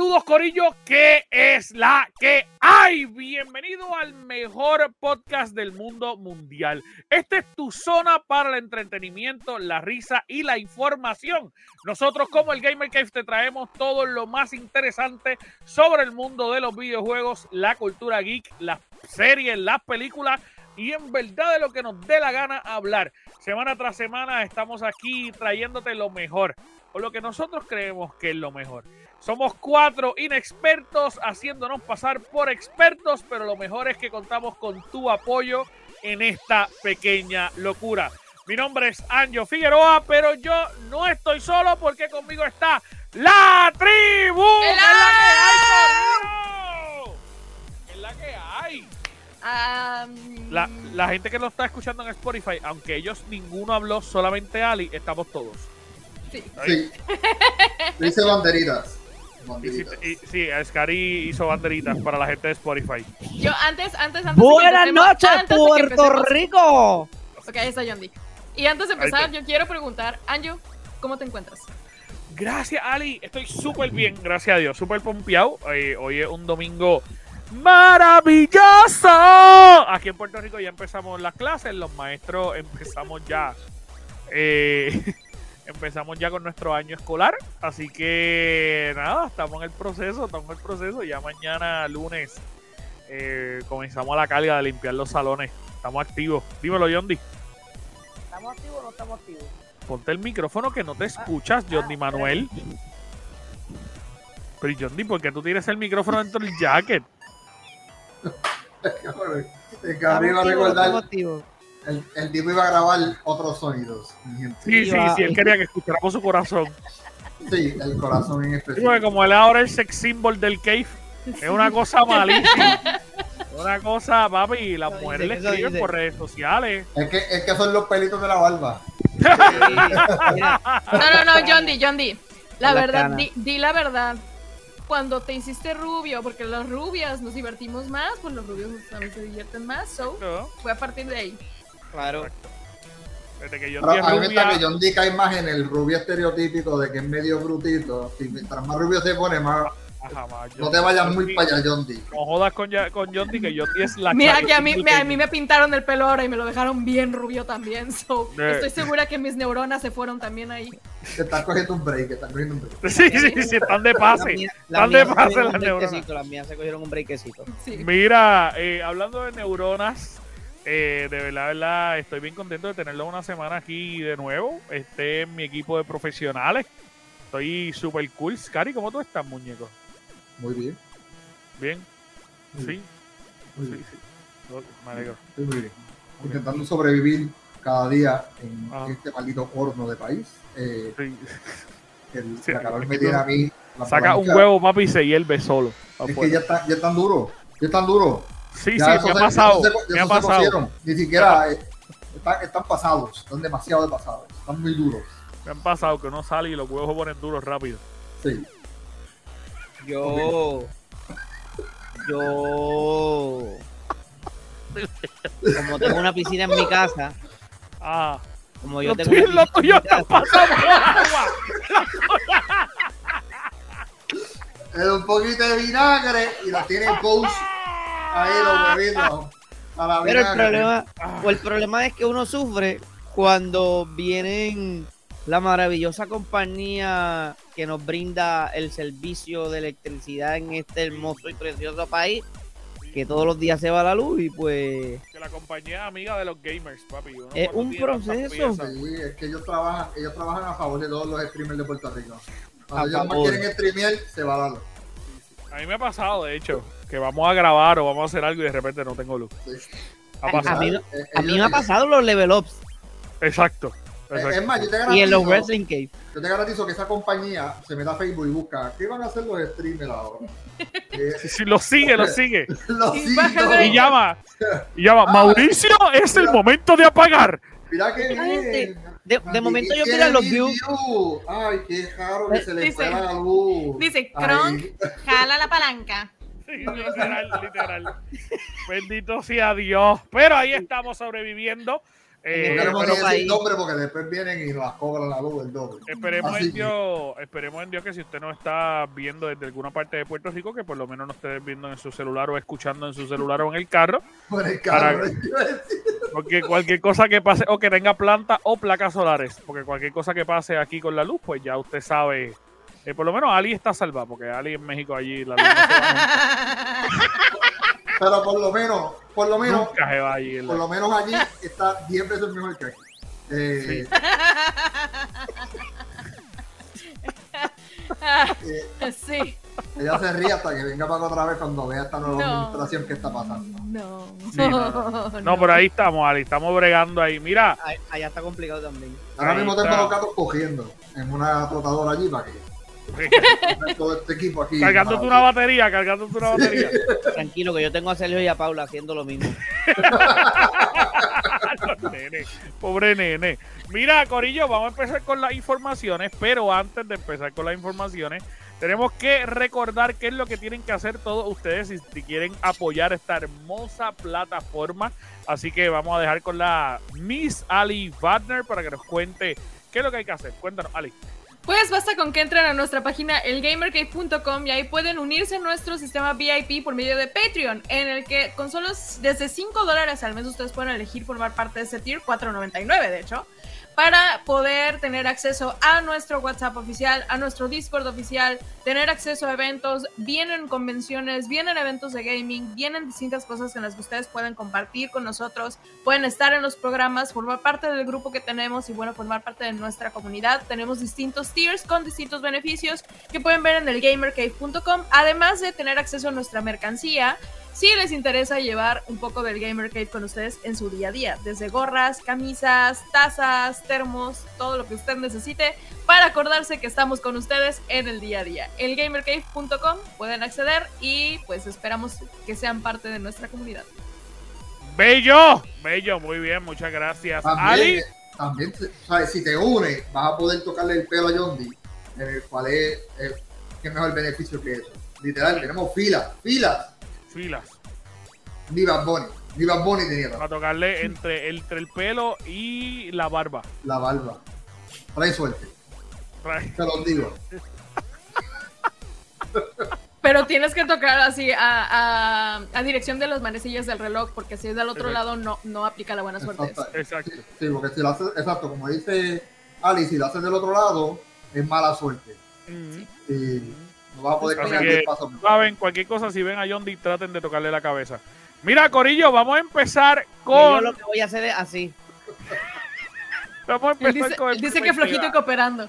Saludos Corillo, ¿qué es la que hay? Bienvenido al mejor podcast del mundo mundial. Esta es tu zona para el entretenimiento, la risa y la información. Nosotros como el Gamer Cave te traemos todo lo más interesante sobre el mundo de los videojuegos, la cultura geek, las series, las películas y en verdad de lo que nos dé la gana hablar. Semana tras semana estamos aquí trayéndote lo mejor o lo que nosotros creemos que es lo mejor. Somos cuatro inexpertos haciéndonos pasar por expertos, pero lo mejor es que contamos con tu apoyo en esta pequeña locura. Mi nombre es Anjo Figueroa, pero yo no estoy solo porque conmigo está la tribu. ¡Es la que hay! La, la gente que lo está escuchando en Spotify, aunque ellos ninguno habló, solamente Ali, estamos todos. Sí. sí. Dice banderitas. Y, sí, Scary hizo banderitas para la gente de Spotify. Yo antes, antes, antes. Buenas noches, Puerto Rico. Ok, ahí está John Y antes de empezar, yo quiero preguntar, Anjo, ¿cómo te encuentras? Gracias, Ali. Estoy súper bien, gracias a Dios. Súper pompeado. Eh, hoy es un domingo maravilloso. Aquí en Puerto Rico ya empezamos las clases. Los maestros empezamos ya. Eh, empezamos ya con nuestro año escolar. Así que nada, estamos en el proceso, estamos en el proceso. Ya mañana, lunes, eh, comenzamos a la carga de limpiar los salones. Estamos activos. Dímelo, Yondi. ¿Estamos activos o no estamos activos? Ponte el micrófono que no te escuchas, ah, Yondi Manuel. Pero Yondi, ¿por qué tú tienes el micrófono dentro del jacket? Es que arriba recordar el, el tipo iba a grabar otros sonidos. Sí, sí, sí, él quería que escucháramos su corazón. Sí, el corazón en especial. Sí, como él ahora es el sex symbol del cave, es una cosa malísima. una cosa, papi, las mujeres le escriben por redes sociales. Es que, es que son los pelitos de la barba. no, no, no, John D, John D. La, verdad, di, di, la verdad. Cuando te hiciste rubio, porque las rubias nos divertimos más, pues los rubios también se divierten más, so fue a partir de ahí. Claro. Desde que John a mí me que John D cae más en el rubio estereotípico de que es medio brutito. Y mientras más rubio se pone, más. no te vayas muy para allá, John D. No jodas con, con John D, que John D es la Mira que a mí, me, a mí me pintaron el pelo ahora y me lo dejaron bien rubio también. So, Estoy segura que mis neuronas se fueron también ahí. Que están cogiendo un break, están cogiendo un break. Sí, sí, sí, están de pase. están de pase las neuronas. Las mías se cogieron un breakcito. Mira, eh, hablando de neuronas, eh, de verdad, verdad, estoy bien contento de tenerlo una semana aquí de nuevo. Este es mi equipo de profesionales. Estoy súper cool. Cari, ¿cómo tú estás, muñeco? Muy bien. ¿Bien? sí. Muy sí, bien. sí. Me alegro. Estoy muy bien. Intentando sobrevivir cada día en ah. este maldito horno de país. Eh, sí. El, sí, la calor me tiene a mí. Saca un huevo, papi, y se hierve solo. Es que ya está, ya es tan duro. Ya es tan Sí, sí, me ha pasado. me ha pasado. Ni siquiera eh, están, pasados, están demasiado pasados, están muy duros. Me han pasado que uno sale y los huevos se ponen duros rápido. Sí. Yo. Yo. Como tengo una piscina en mi casa. Ah. Como yo tengo. Lo tuyo está pasando agua. Es un poquito de vinagre y la tiene post Ahí los Pero el problema, el problema es que uno sufre cuando vienen la maravillosa compañía que nos brinda el servicio de electricidad en este hermoso y precioso país, que todos los días se va la luz y pues... Que la compañía amiga de los gamers, papi. es un proceso. Sí, es que ellos trabajan, ellos trabajan a favor de todos los streamers de Puerto Rico. Cuando ellos más quieren streamear, se va a dar. A mí me ha pasado, de hecho que vamos a grabar o vamos a hacer algo y de repente no tengo luz. A, mí, me ha pasado los level ups. Exacto. Es más, yo te garantizo, y en los Wrestling Cave. Yo te garantizo que esa compañía se meta a Facebook y busca qué van a hacer los streamers ahora. Eh, si lo sigue, lo sigue. lo sigue. Y llama. Y llama. Ah. Mauricio, es el momento de apagar. Mira que bien. De, de momento yo miro los views. Ay, qué raro que se le fue la luz. Dice, Kronk, jala la palanca. Sí, literal, literal. Bendito sea Dios. Pero ahí estamos sobreviviendo. Eh, no decir nombre porque después vienen y nos cobran la luz del doble. Esperemos en, Dios, esperemos en Dios que si usted no está viendo desde alguna parte de Puerto Rico, que por lo menos no esté viendo en su celular o escuchando en su celular o en el carro. Por el carro. porque cualquier cosa que pase, o que tenga planta o placas solares, porque cualquier cosa que pase aquí con la luz, pues ya usted sabe. Eh, por lo menos Ali está salva, porque Ali en México allí la luz Pero por lo menos, por lo menos, por lo menos allí está 10 veces mejor que aquí. Eh, sí. Eh, ella se ríe hasta que venga para otra vez cuando vea esta nueva administración que está pasando. No. no, no, por ahí estamos, Ali, estamos bregando ahí. Mira. Allá está complicado también. Ahora mismo tengo los gatos cogiendo en una flotadora allí para que todo este equipo aquí. Cargándote una batería, cargándote una batería. Tranquilo, que yo tengo a Sergio y a Paula haciendo lo mismo. pobre nene. Mira, Corillo, vamos a empezar con las informaciones, pero antes de empezar con las informaciones, tenemos que recordar qué es lo que tienen que hacer todos ustedes si, si quieren apoyar esta hermosa plataforma. Así que vamos a dejar con la Miss Ali Wagner para que nos cuente qué es lo que hay que hacer. Cuéntanos, Ali. Pues basta con que entren a nuestra página elgamercave.com y ahí pueden unirse a nuestro sistema VIP por medio de Patreon, en el que con solo desde 5 dólares al mes ustedes pueden elegir formar parte de ese tier, 4.99 de hecho para poder tener acceso a nuestro WhatsApp oficial, a nuestro Discord oficial, tener acceso a eventos, vienen convenciones, vienen eventos de gaming, vienen distintas cosas en las que ustedes pueden compartir con nosotros, pueden estar en los programas, formar parte del grupo que tenemos y bueno, formar parte de nuestra comunidad. Tenemos distintos tiers con distintos beneficios que pueden ver en el gamercave.com, además de tener acceso a nuestra mercancía si les interesa llevar un poco del Gamer Cave con ustedes en su día a día, desde gorras, camisas, tazas, termos, todo lo que usted necesite para acordarse que estamos con ustedes en el día a día. Elgamercave.com pueden acceder y pues esperamos que sean parte de nuestra comunidad. Bello, bello, muy bien, muchas gracias. También, también si te unes, vas a poder tocarle el pelo a Yondi, en el cual es, es, mejor beneficio que eso. Literal, tenemos filas, filas filas. Ni Bad Bunny. Ni Bad Bunny tenía. Para tocarle entre, entre el pelo y la barba. La barba. Trae suerte. Te lo digo. Pero tienes que tocar así a, a, dirección de los manecillas del reloj, porque si es del otro lado no, no aplica la buena suerte. Exacto. Sí, porque si lo haces, exacto, como dice Ali, si lo haces del otro lado, es mala suerte. sí. No va a poder que, Saben, cualquier cosa, si ven a John traten de tocarle la cabeza. Mira, Corillo, vamos a empezar con. Yo lo que voy a hacer es así. vamos a empezar dice, con. dice que flojito y cooperando.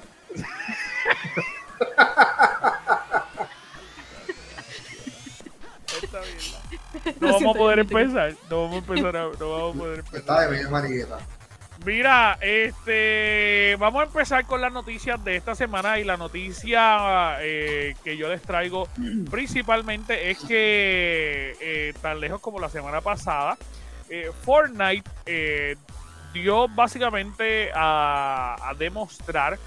Está bien. No vamos a poder empezar. No vamos a empezar. A, no vamos a poder empezar. Está de bien, manigueta. Mira, este, vamos a empezar con las noticias de esta semana y la noticia eh, que yo les traigo principalmente es que eh, tan lejos como la semana pasada, eh, Fortnite dio básicamente a, a, demostrar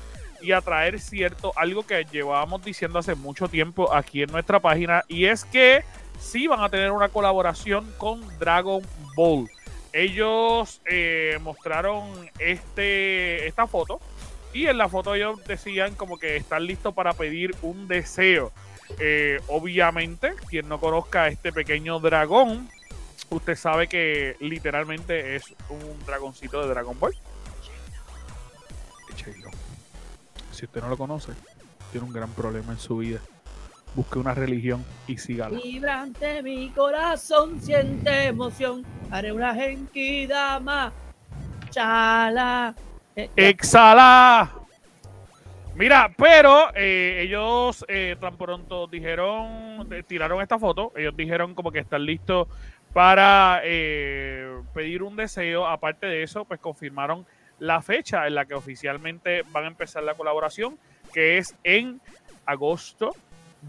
y a traer cierto algo que llevábamos diciendo hace mucho tiempo aquí en nuestra página y es que sí van a tener una colaboración con Dragon Ball ellos eh, mostraron este, esta foto y en la foto ellos decían como que están listos para pedir un deseo. Eh, obviamente, quien no conozca a este pequeño dragón, usted sabe que literalmente es un dragoncito de Dragon Ball. Si usted no lo conoce, tiene un gran problema en su vida busque una religión y sígala. Vibrante mi corazón siente emoción, haré una más. Chala. Eh, Exhala. Mira, pero eh, ellos eh, tan pronto dijeron, tiraron esta foto, ellos dijeron como que están listos para pedir un deseo. Aparte de eso, pues confirmaron la fecha en la que oficialmente van a empezar la colaboración, que es en agosto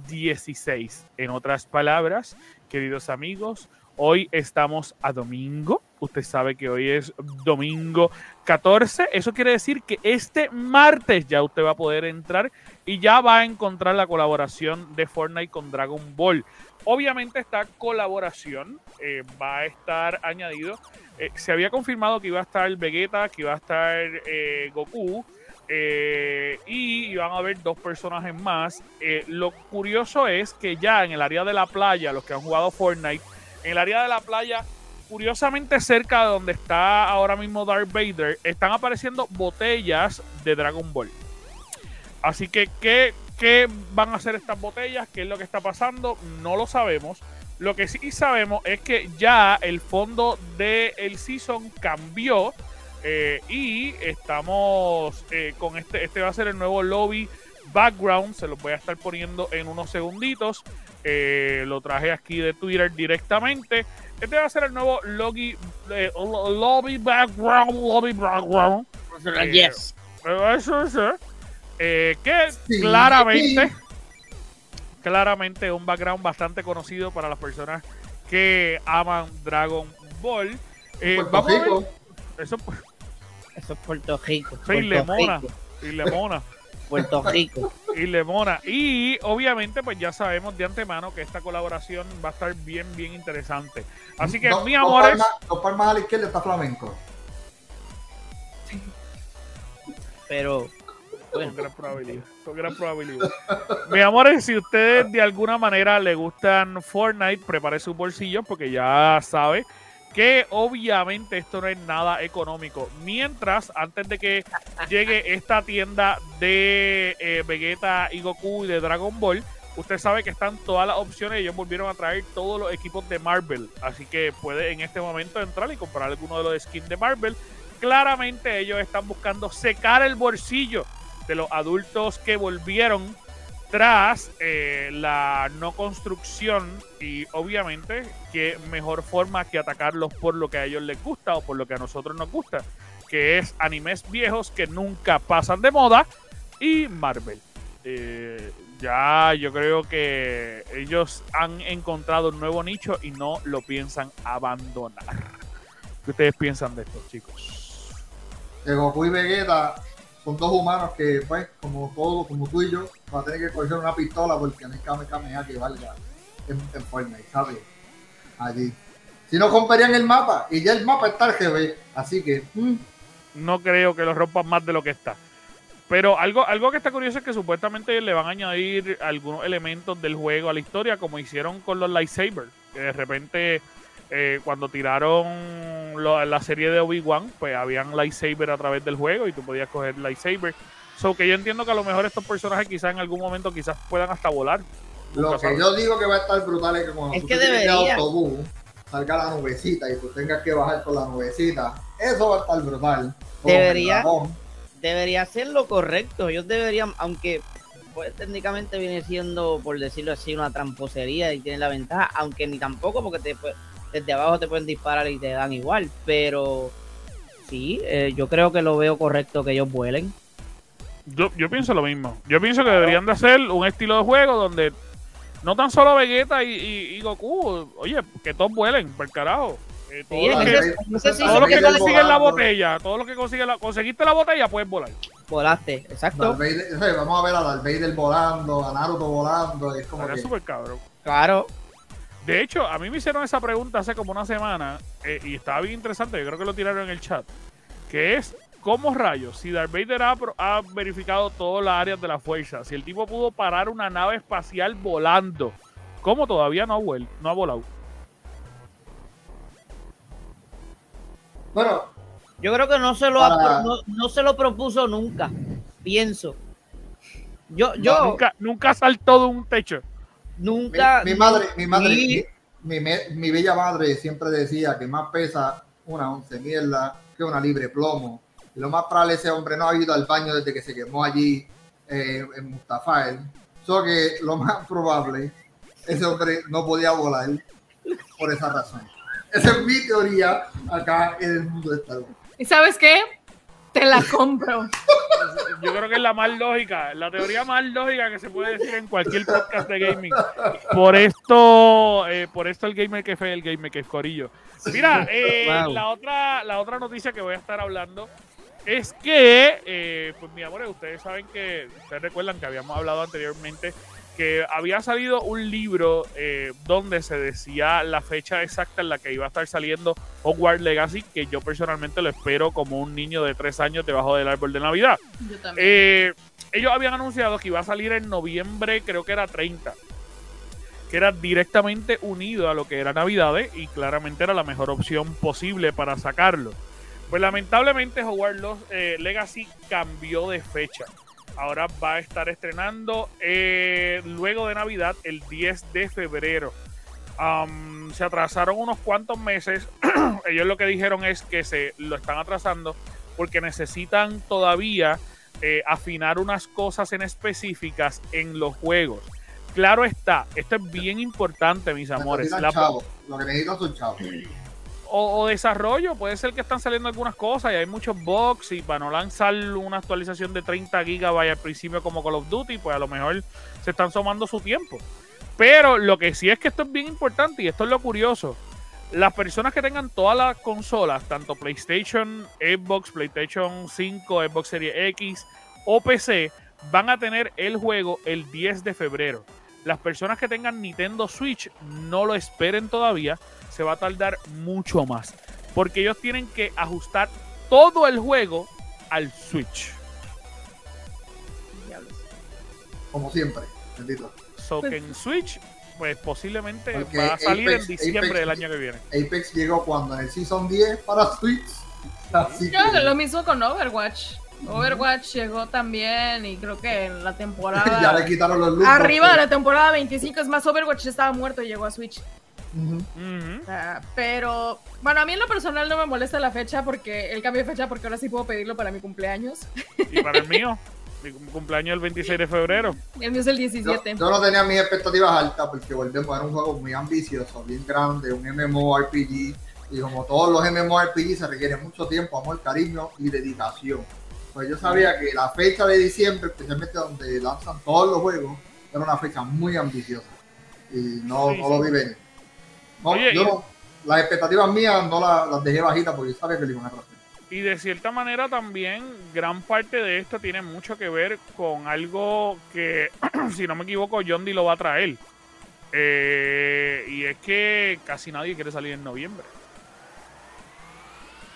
16. En otras palabras, queridos amigos, hoy estamos a domingo. Usted sabe que hoy es domingo 14. Eso quiere decir que este martes ya usted va a poder entrar y ya va a encontrar la colaboración de Fortnite con Dragon Ball. Obviamente esta colaboración eh, va a estar añadido. Eh, se había confirmado que iba a estar Vegeta, que iba a estar eh, Goku. Y iban a haber dos personajes más. lo curioso es que ya en el área de la playa, los que han jugado Fortnite, en el área de la playa, curiosamente cerca de donde está ahora mismo Darth Vader, están apareciendo botellas de Dragon Ball. Así que, ¿qué, ¿qué van a hacer estas botellas? ¿Qué es lo que está pasando? No lo sabemos. Lo que sí sabemos es que ya el fondo del season cambió eh, y estamos eh, con este, este va a ser el nuevo lobby background, se lo voy a estar poniendo en unos segunditos. Eh, lo traje aquí de Twitter directamente. Este va a ser el nuevo lobby, lobby background, lobby background. yes. Eso que claramente claramente un background bastante conocido para las personas que aman Dragon Ball. Eh, vamos. Eso, eso es Puerto Rico. Sí, Lemona. Y Lemona. Puerto Rico. Y Lemona. Y obviamente, pues ya sabemos de antemano que esta colaboración va a estar bien, bien interesante. Así que, mi amor. Dos palmas a la izquierda está flamenco. Pero con gran probabilidad. Con gran probabilidad. Mi amores, si ustedes de alguna manera le gustan Fortnite, prepare sus bolsillos porque ya sabe que obviamente esto no es nada económico. Mientras, antes de que llegue esta tienda de eh, Vegeta y Goku y de Dragon Ball, usted sabe que están todas las opciones. Ellos volvieron a traer todos los equipos de Marvel. Así que puede en este momento entrar y comprar alguno de los skins de Marvel. Claramente ellos están buscando secar el bolsillo de los adultos que volvieron tras eh, la no construcción y obviamente qué mejor forma que atacarlos por lo que a ellos les gusta o por lo que a nosotros nos gusta, que es animes viejos que nunca pasan de moda y Marvel. Eh, ya yo creo que ellos han encontrado un nuevo nicho y no lo piensan abandonar. ¿Qué ustedes piensan de esto, chicos? De Goku y Vegeta son dos humanos que, pues, como todos, como tú y yo, van a tener que coger una pistola porque no hay Kame Kameha que valga en, en Fortnite, ¿sabes? Allí. Si no comprarían el mapa, y ya el mapa está RGB, así que. Mm. No creo que lo rompan más de lo que está. Pero algo, algo que está curioso es que supuestamente le van a añadir algunos elementos del juego a la historia, como hicieron con los lightsabers. Que de repente eh, cuando tiraron la serie de Obi-Wan, pues habían lightsaber a través del juego y tú podías coger lightsaber. So que yo entiendo que a lo mejor estos personajes quizás en algún momento quizás puedan hasta volar. Lo que yo digo que va a estar brutal es que cuando es tú que debería. autobús salga la nubecita y tú tengas que bajar con la nubecita, eso va a estar brutal. Debería, debería ser lo correcto. Ellos deberían, aunque pues técnicamente viene siendo, por decirlo así, una tramposería y tiene la ventaja, aunque ni tampoco porque te desde abajo te pueden disparar y te dan igual, pero sí, eh, yo creo que lo veo correcto que ellos vuelen. Yo, yo pienso lo mismo. Yo pienso que deberían de hacer un estilo de juego donde no tan solo Vegeta y, Goku, oye, que todos vuelen, por carajo. Eh, todos los que, consiguen la botella, todos los que consiguen la, conseguiste la botella, puedes volar. Volaste, exacto. vamos a ver a Darth Vader volando, a Naruto volando, es como que... súper cabrón. Claro. De hecho, a mí me hicieron esa pregunta hace como una semana eh, y estaba bien interesante, yo creo que lo tiraron en el chat, que es, ¿cómo rayos? Si Darth Vader ha, verificado todas las áreas de la fuerza, si el tipo pudo parar una nave espacial volando, ¿cómo todavía no ha, no ha volado? Bueno, yo creo que no se lo, no, se lo propuso nunca, pienso. Yo, yo, nunca, nunca saltó de un techo. Nunca. Mi, madre, mi madre, mi, bella madre siempre decía que más pesa una once mierda que una libre plomo. Y lo más probable ese hombre no ha ido al baño desde que se quemó allí eh, en Mustafael. So que lo más probable, ese hombre no podía volar por esa razón. Esa es mi teoría acá en el mundo de Star Wars. ¿Y sabes qué? Te la compro. Yo creo que es la más lógica, la teoría más lógica que se puede decir en cualquier podcast de gaming. Por esto, eh, por esto el gamer que fue el gamer que es Corillo. Mira, eh, Wow. la otra, la otra noticia que voy a estar hablando es que, eh, pues mi amor, ustedes saben que, ustedes recuerdan que habíamos hablado anteriormente que había salido un libro eh, donde se decía la fecha exacta en la que iba a estar saliendo Hogwarts Legacy, que yo personalmente lo espero como un niño de tres años debajo del árbol de Navidad. Yo también. Eh, ellos habían anunciado que iba a salir en noviembre, creo que era 30. Que era directamente unido a lo que era Navidades y claramente era la mejor opción posible para sacarlo. Pues lamentablemente Hogwarts eh, Legacy cambió de fecha. Ahora va a estar estrenando eh, luego de Navidad el 10 de febrero. Se atrasaron unos cuantos meses. Ellos lo que dijeron es que se lo están atrasando porque necesitan todavía eh, afinar unas cosas en específicas en los juegos. Claro está, esto es bien importante, mis amores. La-. Lo que necesitan son chavos. O, desarrollo, puede ser que están saliendo algunas cosas y hay muchos bugs y para no lanzar una actualización de 30 gigabytes al principio como Call of Duty, pues a lo mejor se están tomando su tiempo. Pero lo que sí es que esto es bien importante y esto es lo curioso. Las personas que tengan todas las consolas, tanto PlayStation, Xbox, PlayStation 5, Xbox Series X o PC, van a tener el juego el 10 de febrero. Las personas que tengan Nintendo Switch no lo esperen todavía, se va a tardar mucho más. Porque ellos tienen que ajustar todo el juego al Switch. Diablos. Como siempre. Bendito. So que en Switch, pues posiblemente Porque va a salir Apex- en diciembre Apex- del año que viene. Apex llegó cuando en el Season 10 para Switch. Así Yo, que lo mismo con Overwatch. Overwatch llegó también y creo que en la ya temporada. le quitaron los looks. Arriba de la temporada 25, es más, Overwatch ya estaba muerto y llegó a Switch. Ah, pero, bueno, a mí en lo personal no me molesta la fecha porque el cambio de fecha porque ahora sí puedo pedirlo para mi cumpleaños. Y para el mío, mi cum- cumpleaños el 26 de febrero. El mío es el Yo, 17. yo no tenía mis expectativas altas porque volvemos a un juego muy ambicioso, bien grande, un MMORPG. Y como todos los MMORPG se requiere mucho tiempo, amor, cariño y dedicación. Pues yo sabía que la fecha de diciembre, especialmente donde lanzan todos los juegos, era una fecha muy ambiciosa. Y no, Sí, no lo vi venir. No, Oye, yo y- no- las expectativas mías no las, las dejé bajitas porque yo sabía que le iban a. Y de cierta manera también gran parte de esto tiene mucho que ver con algo que, si no me equivoco, John D lo va a traer. Eh, y es que casi nadie quiere salir en noviembre.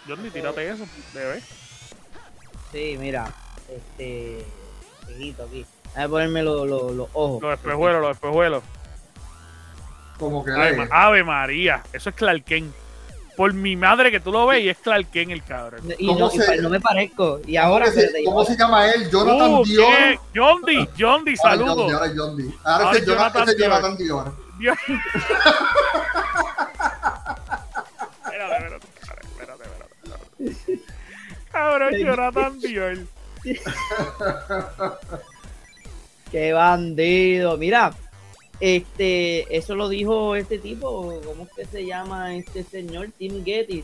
John D, tírate eso, bebé. Sí, mira, este. Seguito aquí. Voy a ponerme lo- lo- los ojos. Los espejuelos, los espejuelos. Como que Ave, Ma- Ave María, eso es Clark Kent. Por mi madre que tú lo ves y es Clark Kent el cabrón. Y ¿Cómo no, y se- pa- no me parezco. Y ¿cómo, ahora. que se, cómo se llama él? Jonathan Uh, Dior. John D, John D, Ahora es John saludos. Ahora es John D. Ahora es Jonathan, Dior. Jonathan Dior. Dios. espérate, espérate, espérate, espérate, espérate. Cabrón, Jonathan Dior. Qué bandido. Mira, este, eso lo dijo este tipo, ¿cómo es que se llama este señor? Tim Getty.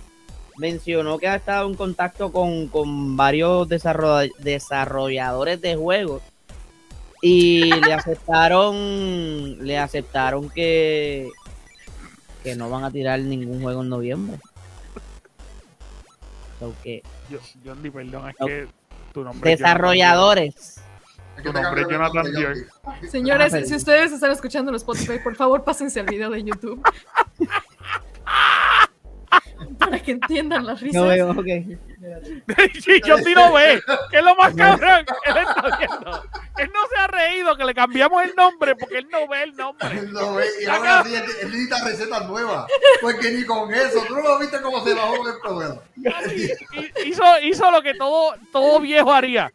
Mencionó que ha estado en contacto con, con varios desarroll- desarrolladores de juegos y le aceptaron, le aceptaron que, que no van a tirar ningún juego en noviembre. So que- Yo- John D, perdón, es No. que tu nombre es desarrolladores. Tu nombre Jonathan nombre, Dior. John D. Señores, Ah, si ustedes están escuchando en Spotify, por favor pásense al video de YouTube. Para que entiendan las risas. No veo, ok. Sí, John D lo ve. Que es lo más cabrón. Él está viendo. Él no se ha reído que le cambiamos el nombre porque él no ve el nombre. Él lo ve y ahora sí, él, necesita recetas nuevas. Porque ni con eso, tú no lo viste cómo se bajó el problema. Hi- Hizo, hizo lo que todo, todo viejo haría.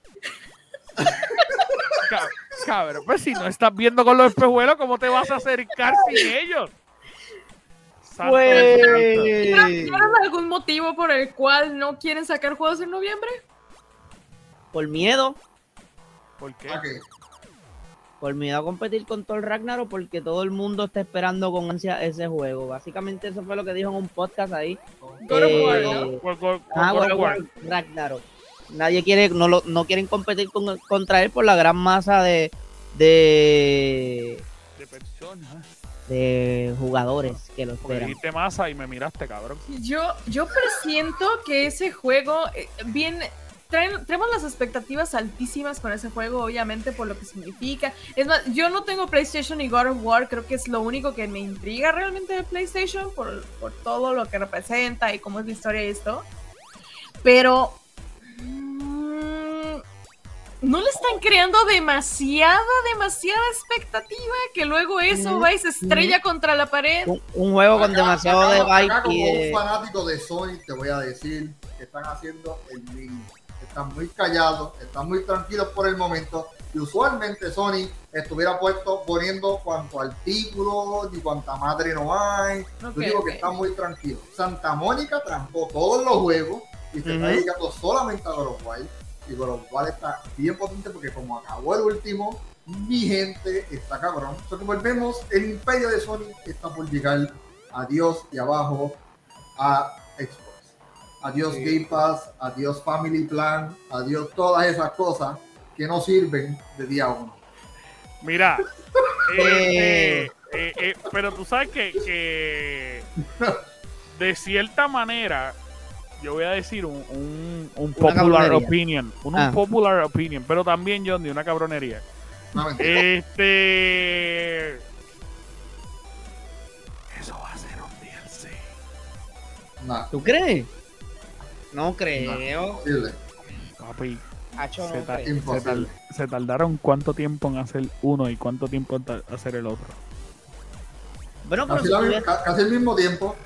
Cab- Cabrón, pues si no estás viendo con los espejuelos, ¿cómo te vas a acercar sin ellos? Dios. Pues, ¿Tienen algún motivo por el cual no quieren sacar juegos en noviembre? por miedo, ¿Por qué? Por miedo a competir con Thor Ragnarok, porque todo el mundo está esperando con ansia ese juego. Básicamente eso fue lo que dijo en un podcast ahí. Ragnarok. Nadie quiere, no, lo, no quieren competir con- contra él por la gran masa de, de, De personas. de jugadores que lo esperan. dijiste masa y me miraste, cabrón. Yo, yo presiento que ese juego eh, viene. traen- traemos las expectativas altísimas con ese juego, obviamente, por lo que significa. Es más, yo no tengo PlayStation y God of War, creo que es lo único que me intriga realmente de PlayStation, por, por todo lo que representa y cómo es la historia y esto. Pero. ¿No le están creando demasiada, demasiada expectativa que luego eso va y se estrella contra la pared? Un, un juego con Acá- demasiado acá- de acá vibe como y un de... fanático de Sony, te voy a decir que están haciendo el mismo. Están muy callados, están muy tranquilos por el momento. Y usualmente Sony estuviera puesto poniendo cuanto artículo ni cuanta madre no hay. Yo Ok, digo ok. que están muy tranquilos. Santa Mónica trampó todos los juegos y se está Ujú. dedicando solamente a of War. Y God of War está bien potente porque como acabó el último, mi gente está cabrón. Entonces que volvemos, el imperio de Sony está por llegar adiós y abajo a Xbox. Adiós Sí. Game Pass, adiós Family Plan, adiós todas esas cosas que no sirven de día uno. Mira, Eh. eh, eh, pero tú sabes que, que de cierta manera, yo voy a decir un, un, un Una popular opinion, un Ah. popular opinion, pero también John de una cabronería. No, mentira. Este, eso va a ser un DLC. Nah, ¿Tú crees? No creo. imposible, Papi, Hacho, no se, tar- tardaron cuánto tiempo en hacer uno y cuánto tiempo en hacer el otro. Bueno, pero Casi, si la casi al mismo tiempo.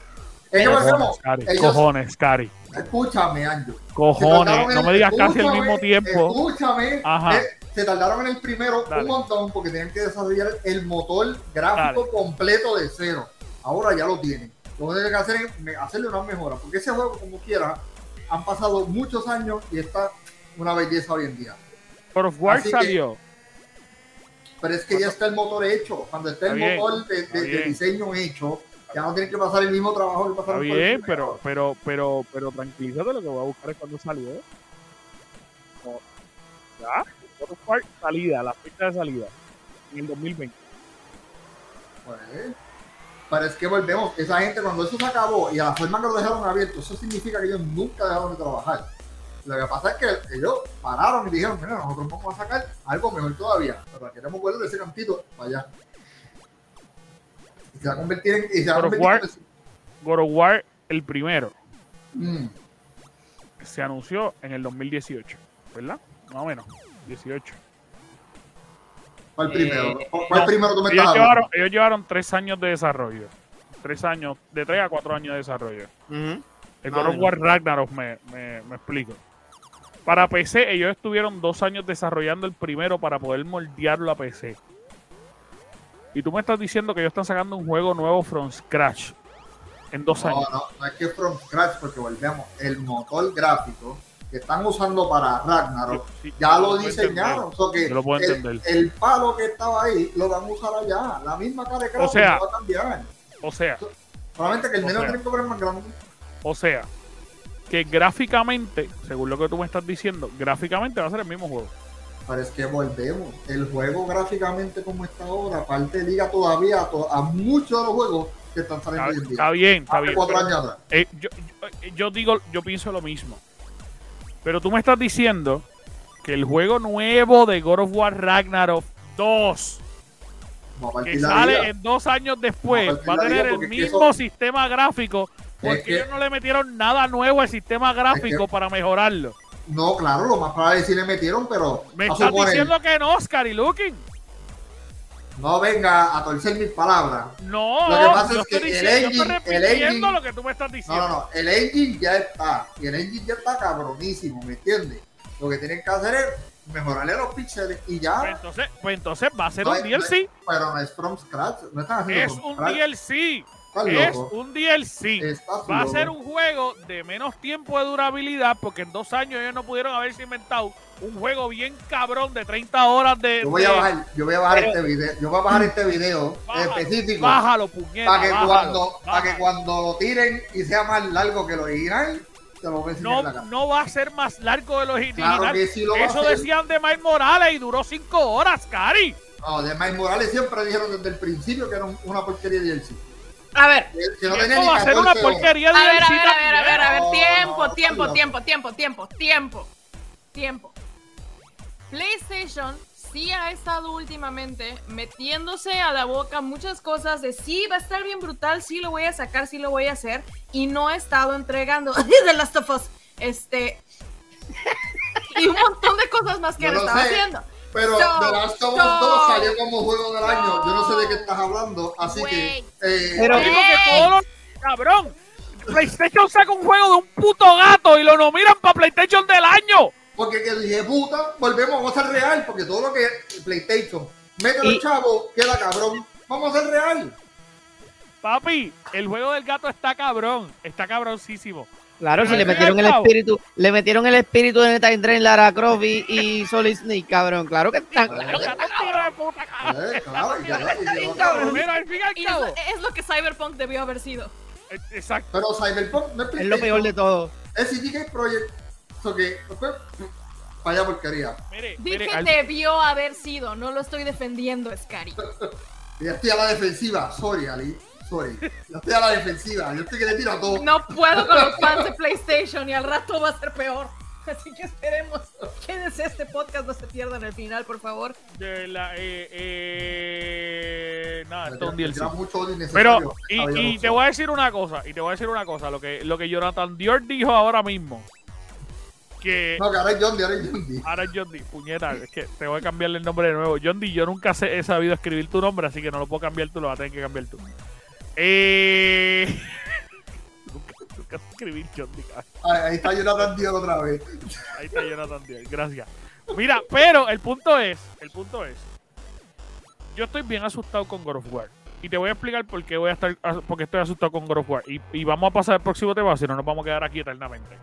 Pero-. Cojones, Cari. ellos- Cojones, Cari. Escúchame, Anjo. Cojones. No me digas casi al mismo tiempo. Escúchame. Ajá. eh, se tardaron en el primero Dale. un montón porque tenían que desarrollar el motor gráfico completo de cero. Ahora ya lo tienen. Lo que tienen que hacer es hacerle una mejora. Porque ese juego, como quiera, han pasado muchos años y está una belleza hoy en día. Of War salió. Pero es que ya está el motor hecho. Cuando está el bien, motor de, diseño hecho, ya no tienen que pasar el mismo trabajo que Está pasaron el bien, pero, pero, pero, pero tranquilízate, lo que voy a buscar es cuando salió. No, Ya, salida, la fecha de salida. En el 2020. Pues, pero es que volvemos, esa gente cuando eso se acabó y a la forma que lo dejaron abierto, eso significa que ellos nunca dejaron de trabajar. Lo que pasa es que ellos pararon y dijeron, mira, nosotros vamos a sacar algo mejor todavía, pero queremos volver de ese cantito para allá. Y se va a convertir en... Y se va a God of War. en- God of War, el primero, Mm, se anunció en el 2018, ¿verdad? Más o menos, 18. ¿Cuál Eh, primero? ¿Cuál no. cuál primero tú me estás Ellos llevaron, ellos llevaron tres años de desarrollo. Tres años, de tres a cuatro años de desarrollo. Ujú. El Más God of. War Ragnarok me, me, me explico. Para PC, ellos estuvieron dos años desarrollando el primero para poder moldearlo a PC. Y tú me estás diciendo que ellos están sacando un juego nuevo from scratch en dos No, años. no, no es que from scratch, porque volvemos, el motor gráfico que están usando para Ragnarok, Sí, sí, ya lo diseñaron. so que lo puedo el, entender. el palo que estaba ahí lo van a usar allá. La misma cara de sea, no va a cambiar. O sea, Solamente que el o menú tiene que cobrar más grande. o sea, que gráficamente, según lo que tú me estás diciendo, gráficamente va a ser el mismo juego. Pero es que volvemos. El juego gráficamente como está ahora, aparte liga todavía a, to- a muchos de los juegos que están saliendo Está, hoy en está día. bien, está Hace bien. cuatro pero- años atrás. Eh, yo, yo- yo digo, yo pienso lo mismo. Pero tú me estás diciendo que el juego nuevo de God of War Ragnarok 2, Vamos a que sale en dos años después, a va a tener el mismo eso- sistema gráfico, porque que- ellos no le metieron nada nuevo al sistema gráfico para mejorarlo. No, claro, lo más probable es que sí le metieron, pero Me estás suponer, diciendo que no, Oscar y Looking. no venga a torcer mis palabras. No, Lo que pasa es que el engine- el engine- lo que tú me estás diciendo. no, no. El engine ya está. Y el engine ya está cabronísimo, ¿me entiendes? Lo que tienen que hacer es mejorarle los píxeles y Pues ya. entonces, pues entonces va a ser No un es- DLC. Pero no es from scratch. No están haciendo Es from un scratch. DLC. Es un DLC. Estás Va a loco. ser un juego de menos tiempo de durabilidad porque en dos años ellos no pudieron haberse inventado un juego bien cabrón de 30 horas de... Yo voy a bajar, yo voy a bajar este video. Yo voy a bajar este video Bájalo, específico. Bájalo, puñeta, para que bájalo, cuando para que cuando lo tiren y sea más largo que lo original te lo voy a no, en la cara. no va a ser más largo de los Claro originales. que sí lo Eso decían de Miles Morales y duró cinco horas, Cari. No, de Miles Morales siempre dijeron desde el principio que era un- una porquería de DLC. A ver, que no va a ser una 14 horas. porquería de a ver, a ver, a ver, a ver, a ver, No, tiempo, no, tiempo, no. tiempo, tiempo, tiempo, tiempo, tiempo. PlayStation sí ha estado últimamente metiéndose a la boca muchas cosas de sí, va a estar bien brutal, sí lo voy a sacar, sí lo voy a hacer, y no ha estado entregando The Last of Us, este, y un montón de cosas más que Yo han estado sé. haciendo. Pero Stop, The Last of Us stop, 2 salió como juego del año. Yo no sé de qué estás hablando. Así que. eh, Pero- Digo que todos los- Cabrón, PlayStation saca un juego de un puto gato y lo nominan para PlayStation del año. Porque que dije, puta, volvemos a ser real. Porque todo lo que PlayStation mete Y- los chavos queda cabrón. Vamos a ser real. Papi, el juego del gato está cabrón. Está cabroncísimo. Claro, si le metieron el espíritu, le metieron el espíritu de Time Train, Lara Croft y, y Solid Snake, cabrón. Claro que está. Claro, cabo. es, lo que Cyberpunk debió haber sido. Eh, Exacto. Pero Cyberpunk no es Es lo peor de todo. Es CDK Project. Eso que. Después, vaya porquería. Mire, Dije debió haber sido, no lo estoy defendiendo, Scary. Ya estoy a la defensiva. Sorry, Ali. Sorry. Ya estoy a la defensiva. Yo estoy que le tiro a todo. No puedo con los fans de PlayStation y al rato va a ser peor. Así que esperemos. Quédense este podcast, no se pierdan el final, por favor. de la, eh, eh, nada, esto un DLC. mucho Pero, y, Ah, y lo te voy a decir una cosa, y te voy a decir una cosa, lo que, lo que Jonathan Dior dijo ahora mismo, que No, que ahora es John ahora es John ahora es John D, puñeta, es que te voy a cambiarle el nombre de nuevo. John D, yo nunca sé- he sabido escribir tu nombre, así que no lo puedo cambiar tú, lo vas a tener que cambiar tú. Eh... nunca, nunca sé escribir John. Ahí, está Jonathan Dior otra vez. Ahí está Jonathan Dior, gracias. Mira, pero el punto es, el punto es, yo estoy bien asustado con God of War. Y te voy a explicar por qué voy a estar, por qué estoy asustado con God of War. Y, y vamos a pasar al próximo tema, si no nos vamos a quedar aquí eternamente.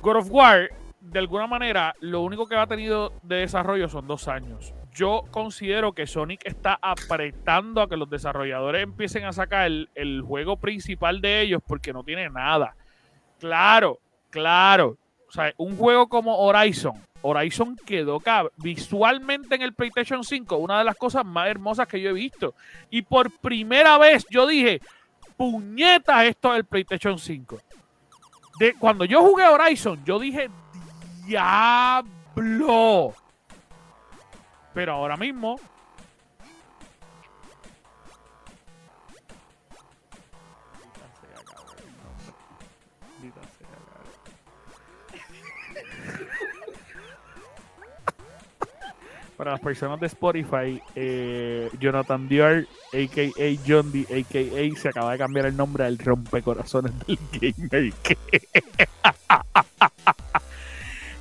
God of War, de alguna manera, lo único que ha tenido de desarrollo son dos años. Yo considero que Sonic está apretando a que los desarrolladores empiecen a sacar el, juego principal de ellos porque no tiene nada. Claro, claro. O sea, un juego como Horizon. Horizon quedó visualmente en el PlayStation 5, una de las cosas más hermosas que yo he visto. Y por primera vez yo dije, puñeta, esto es el PlayStation 5. De, cuando yo jugué Horizon, yo dije, diablo. Pero ahora mismo. Para las personas de Spotify, eh, Jonathan Dior, a.k.a. John D, a.k.a. se acaba de cambiar el nombre al rompecorazones del gamer.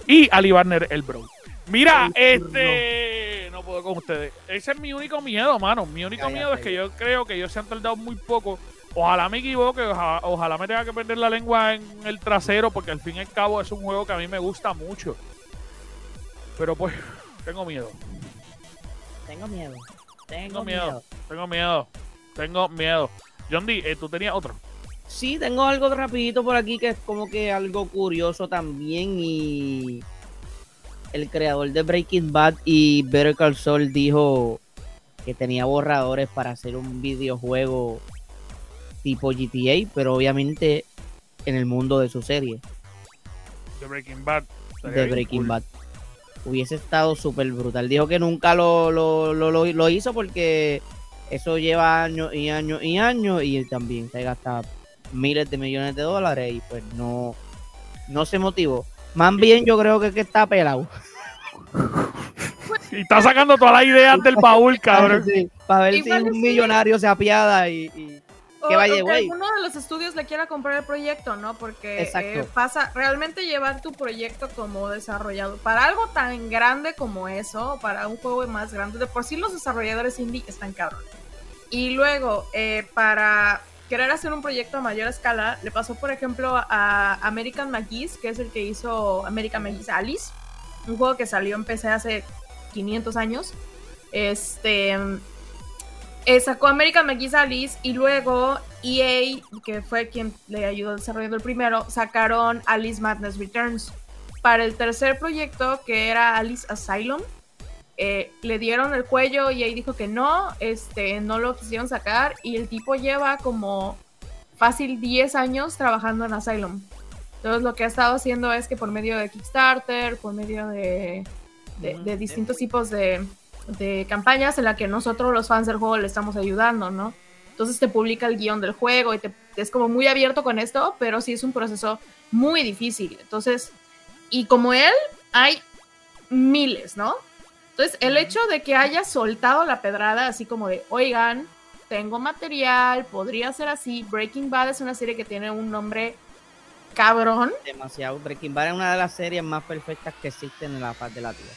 y Ali Barner, el bro. Mira, este... No puedo con ustedes. Ese es mi único miedo, mano. Mi único Cállate. miedo es que yo creo que ellos se han tardado muy poco. Ojalá me equivoque, ojalá, ojalá me tenga que perder la lengua en el trasero, porque al fin y al cabo es un juego que a mí me gusta mucho. Pero pues, tengo miedo. Tengo miedo. Tengo, Tengo miedo. miedo. Tengo miedo. Tengo miedo. John D, eh, tú tenías otro. Sí, tengo algo rapidito por aquí que es como que algo curioso también y el creador de Breaking Bad y Better Call Saul dijo que tenía borradores para hacer un videojuego tipo GTA, pero obviamente en el mundo de su serie De Breaking Bad. De Breaking cool. Bad. Hubiese estado súper brutal. Dijo que nunca lo, lo, lo, lo- lo hizo porque eso lleva años y años y años y él también se gasta miles de millones de dólares y pues no, no se motivó. Más bien yo creo que, que está pelado. Y está sacando todas las ideas del baúl, cabrón. Sí, para ver Igual si un sí. millonario se apiada y... y- O, Que vaya, güey. alguno de los estudios le quiera comprar el proyecto, ¿no? Porque Exacto. eh, pasa, realmente llevar tu proyecto como desarrollador, para algo tan grande como eso, para un juego más grande, de por sí los desarrolladores indie están cabrones. Y luego, eh, para querer hacer un proyecto a mayor escala, le pasó, por ejemplo, a American McGee's, que es el que hizo American McGee's Alice, un juego que salió en PC hace 500 años. Este eh, sacó American McGee's Alice y luego EA, que fue quien le ayudó desarrollando el primero, sacaron Alice Madness Returns. Para el tercer proyecto, que era Alice Asylum, eh, le dieron el cuello y ahí dijo que no, este, no lo quisieron sacar y el tipo lleva como fácil 10 años trabajando en Asylum. Entonces lo que ha estado haciendo es que por medio de Kickstarter, por medio de, de, de distintos tipos de, de campañas en la que nosotros los fans del juego le estamos ayudando, ¿no? Entonces te publica el guion del juego y te, es como muy abierto con esto, pero sí es un proceso muy difícil. Entonces, y como él, hay miles, ¿no? Entonces, el hecho de que haya soltado la pedrada, así como de, oigan, tengo material, podría ser así. Breaking Bad es una serie que tiene un nombre cabrón. Demasiado. Breaking Bad es una de las series más perfectas que existen en la faz de la Tierra.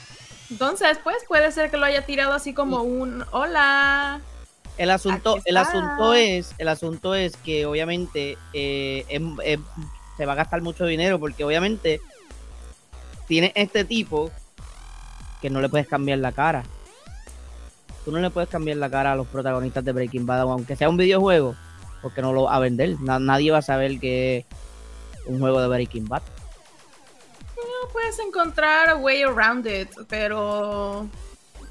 Entonces, pues puede ser que lo haya tirado así como un hola. El asunto, el asunto es, el asunto es que obviamente eh, se va a gastar mucho dinero porque obviamente tiene este tipo que no le puedes cambiar la cara. Tú no le puedes cambiar la cara a los protagonistas de Breaking Bad, aunque sea un videojuego, porque no lo va a vender. Na- nadie va a saber que es un juego de Breaking Bad. No puedes encontrar a way around it, pero.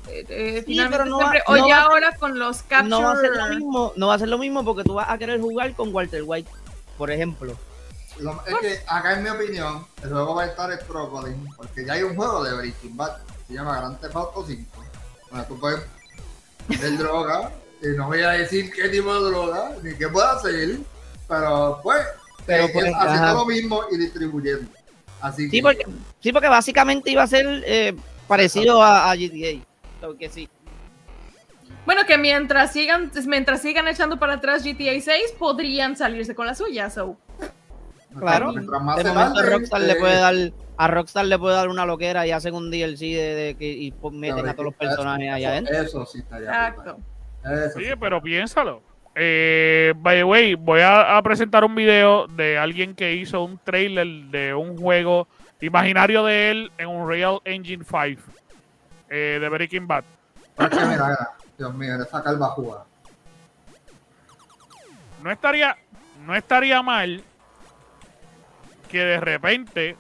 eh, eh, Sí, pero no va- siempre- no o ya va a- ahora con los capture. No va a ser lo mismo, no va a ser lo mismo porque tú vas a querer jugar con Walter White, por ejemplo. Lo- es que acá, en mi opinión, el juego va a estar struggling porque ya hay un juego de Breaking Bad se llama Grand Theft Auto 5. Donde tú puedes vender droga. Y no voy a decir qué tipo de droga ni qué puede hacer, pero pues, Pero, eh, pues, es haciendo lo mismo y distribuyendo. Así Sí que, porque, sí, porque básicamente iba a ser eh, parecido a, a GTA. So que sí. Bueno, que mientras sigan, mientras sigan echando para atrás GTA 6, podrían salirse con la suya. So. Claro. mientras más De se momento tarde, Rockstar eh, le puede dar, a Rockstar le puede dar una loquera y hacen un DLC de, de que y meten a todos los personajes allá adentro. Eso sí está ya. Exacto. Eso sí. pero piénsalo. Eh, by the way, voy a, a presentar un video de alguien que hizo un trailer de un juego imaginario de él en un Real Engine 5 eh, de Breaking Bad. Mira, mira, Dios mío, esa calva juega. No estaría, no estaría mal que de repente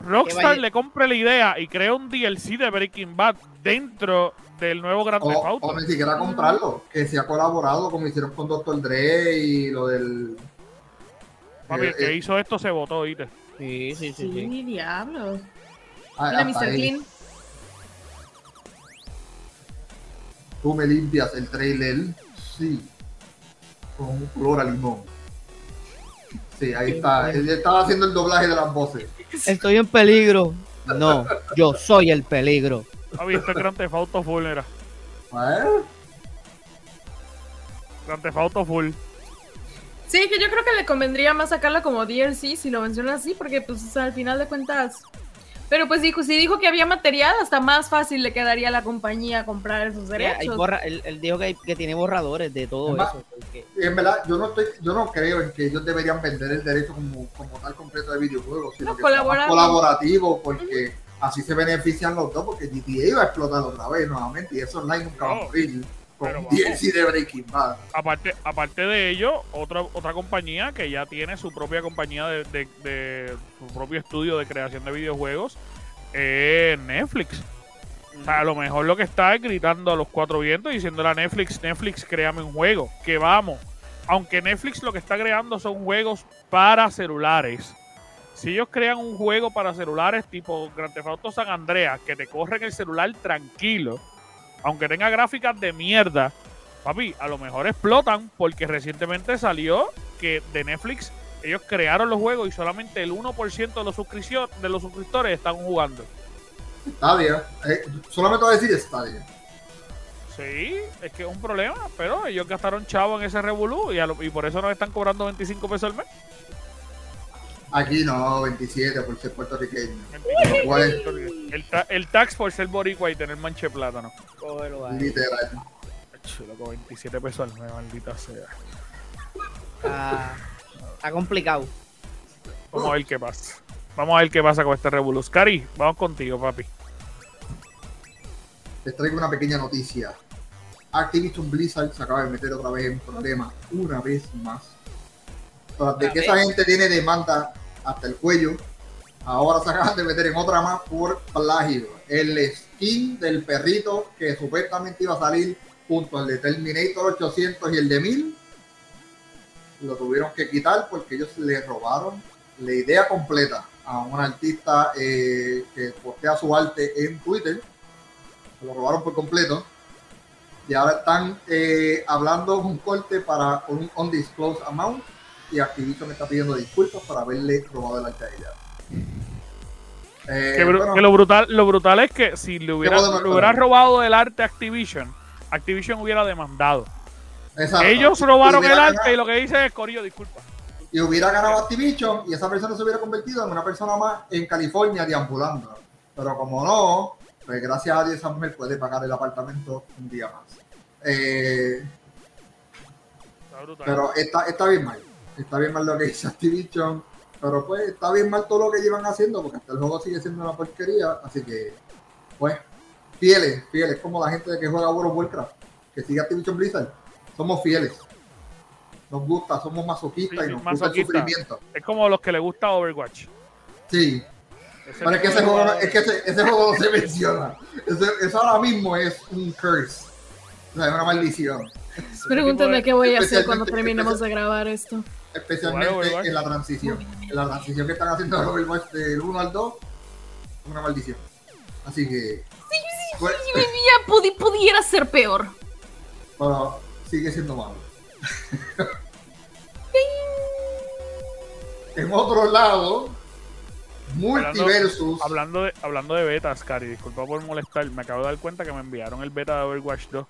Rockstar le compre la idea y cree un DLC de Breaking Bad dentro del nuevo Grand Theft O, Auto. o ni siquiera comprarlo, que se ha colaborado como hicieron con Dr. Dre y lo del. Papi, el que eh, hizo esto se votó, ¿viste? Sí, sí, sí, Sí, sí. diablo. ah, Mira, Mr. Clean. Tú me limpias el trailer, sí, con un color a limón. Sí, ahí está. Él estaba haciendo el doblaje de las voces. Estoy en peligro. No, yo soy el peligro. Esto es Grand Theft Auto Full, era. ¿Eh? Grand Theft Auto Full. Sí, que yo creo que le convendría más sacarla como DLC si lo mencionas así, porque pues o sea, al final de cuentas. Pero pues dijo, si dijo que había material, hasta más fácil le quedaría a la compañía comprar esos derechos. borra- él, él dijo que, hay- que tiene borradores de todo eso. porque- En verdad, yo no estoy, yo no creo en que ellos deberían vender el derecho como, como tal completo de videojuegos, sino No, que sea más colaborar. colaborativo, porque así se benefician los dos, porque GTA iba a explotar otra vez nuevamente, y eso online nunca va a morir pero. DLC de Breaking Bad. Aparte, aparte de ello, otra, otra compañía que ya tiene su propia compañía de, de- de su propio estudio de creación de videojuegos es Netflix. O sea, a lo mejor lo que está es gritando a los cuatro vientos diciéndole a Netflix, Netflix, créame un juego, que vamos. Aunque Netflix lo que está creando son juegos para celulares. Si ellos crean un juego para celulares tipo Grand Theft Auto San Andreas, que te corre en el celular tranquilo, aunque tenga gráficas de mierda, papi, a lo mejor explotan porque recientemente salió que de Netflix ellos crearon los juegos y solamente el 1% de los, suscripcio- de los suscriptores están jugando. Stadia, eh, solamente voy a decir Stadia. Sí, es que es un problema, pero ellos gastaron chavo en ese revolú y, a lo- y por eso nos están cobrando 25 pesos al mes. Aquí no, 27 por ser puertorriqueño. 25 Guay. pesos. El, ta- el tax por ser boricua y tener manche de plátano. Cógelo ahí. Literal. Loco, 27 pesos al mes, maldita sea. Está, está complicado. Vamos a ver qué pasa. Vamos a ver qué pasa con este revolú. Cari, vamos contigo, papi. Les traigo una pequeña noticia. Activision Blizzard se acaba de meter otra vez en problemas, una vez más. De que esa gente tiene demanda hasta el cuello, ahora se acaban de meter en otra más por plagio. El skin del perrito que supuestamente iba a salir junto al de Terminator 800 y el de 1000, lo tuvieron que quitar porque ellos le robaron la idea completa a un artista eh, que postea su arte en Twitter. Se lo robaron por completo. Y ahora están eh, hablando un corte para un undisclosed amount. Y Activision me está pidiendo disculpas por haberle robado el arte a ella. Eh, Que, bru- bueno, que lo brutal lo brutal es que si le hubiera, le hubiera robado el arte a Activision, Activision hubiera demandado. exacto. Ellos robaron el arte ganado- y lo que dice es Corillo, disculpa. y hubiera ganado Activision y esa persona se hubiera convertido en una persona más en California deambulando. Pero como no, pues gracias a Dios esa mujer puede pagar el apartamento un día más. Eh, Está brutal. pero está, está bien mal. Está bien mal lo que dice Activision. Pero pues está bien mal todo lo que llevan haciendo porque hasta el juego sigue siendo una porquería. Así que, pues, fieles, fieles. Como la gente que juega World of Warcraft, que sigue Activision Blizzard. Somos fieles. Nos gusta, somos masoquistas Sí, y nos gusta el masoquista. sufrimiento. Es como los que le gusta Overwatch. Sí, Ese pero es que ese juego, es que ese, ese juego no se menciona. Ese- eso ahora mismo es un curse. O sea, es una maldición. Pregúntame qué voy a hacer cuando terminemos de grabar esto. Especialmente Overwatch. en la transición. En la transición que están haciendo de Overwatch del 1 al 2, una maldición. Así que. pues, Si mi vida pudi- pudiera ser peor. pero sigue siendo malo. en otro lado, Multiversus. Hablando de, hablando de betas, Cari, disculpa por molestar. Me acabo de dar cuenta que me enviaron el beta de Overwatch 2.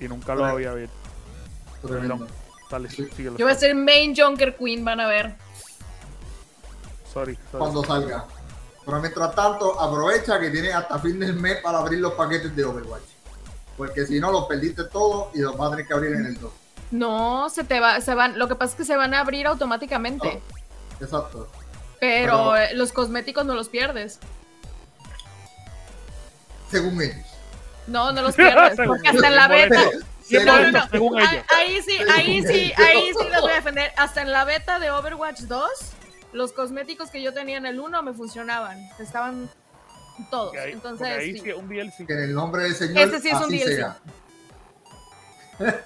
Y nunca lo Bueno. había visto. Tremendo. Dale, Sí. síguelo. Yo voy a ser main Junker Queen, van a ver. Sorry, sorry. cuando salga. Pero mientras tanto, aprovecha que tienes hasta fin del mes para abrir los paquetes de Overwatch. Porque si no, los perdiste todos y los vas a tener que abrir en el 2. No, se te va, se van. Lo que pasa es que se van a abrir automáticamente. Exacto. Pero Pero- eh, los cosméticos no los pierdes. Según ellos. No, no los pierdes. Porque hasta en la beta. Por eso. No, no, Según- no. según Ahí, ellos. ahí sí, ahí sí, ahí sí los voy a defender. Hasta en la beta de Overwatch 2, los cosméticos que yo tenía en el 1 me funcionaban. Estaban todos. Ahí- Entonces, ahí sí. sí es un DLC. Que en el nombre del Señor Ese sí es un así DLC. sea.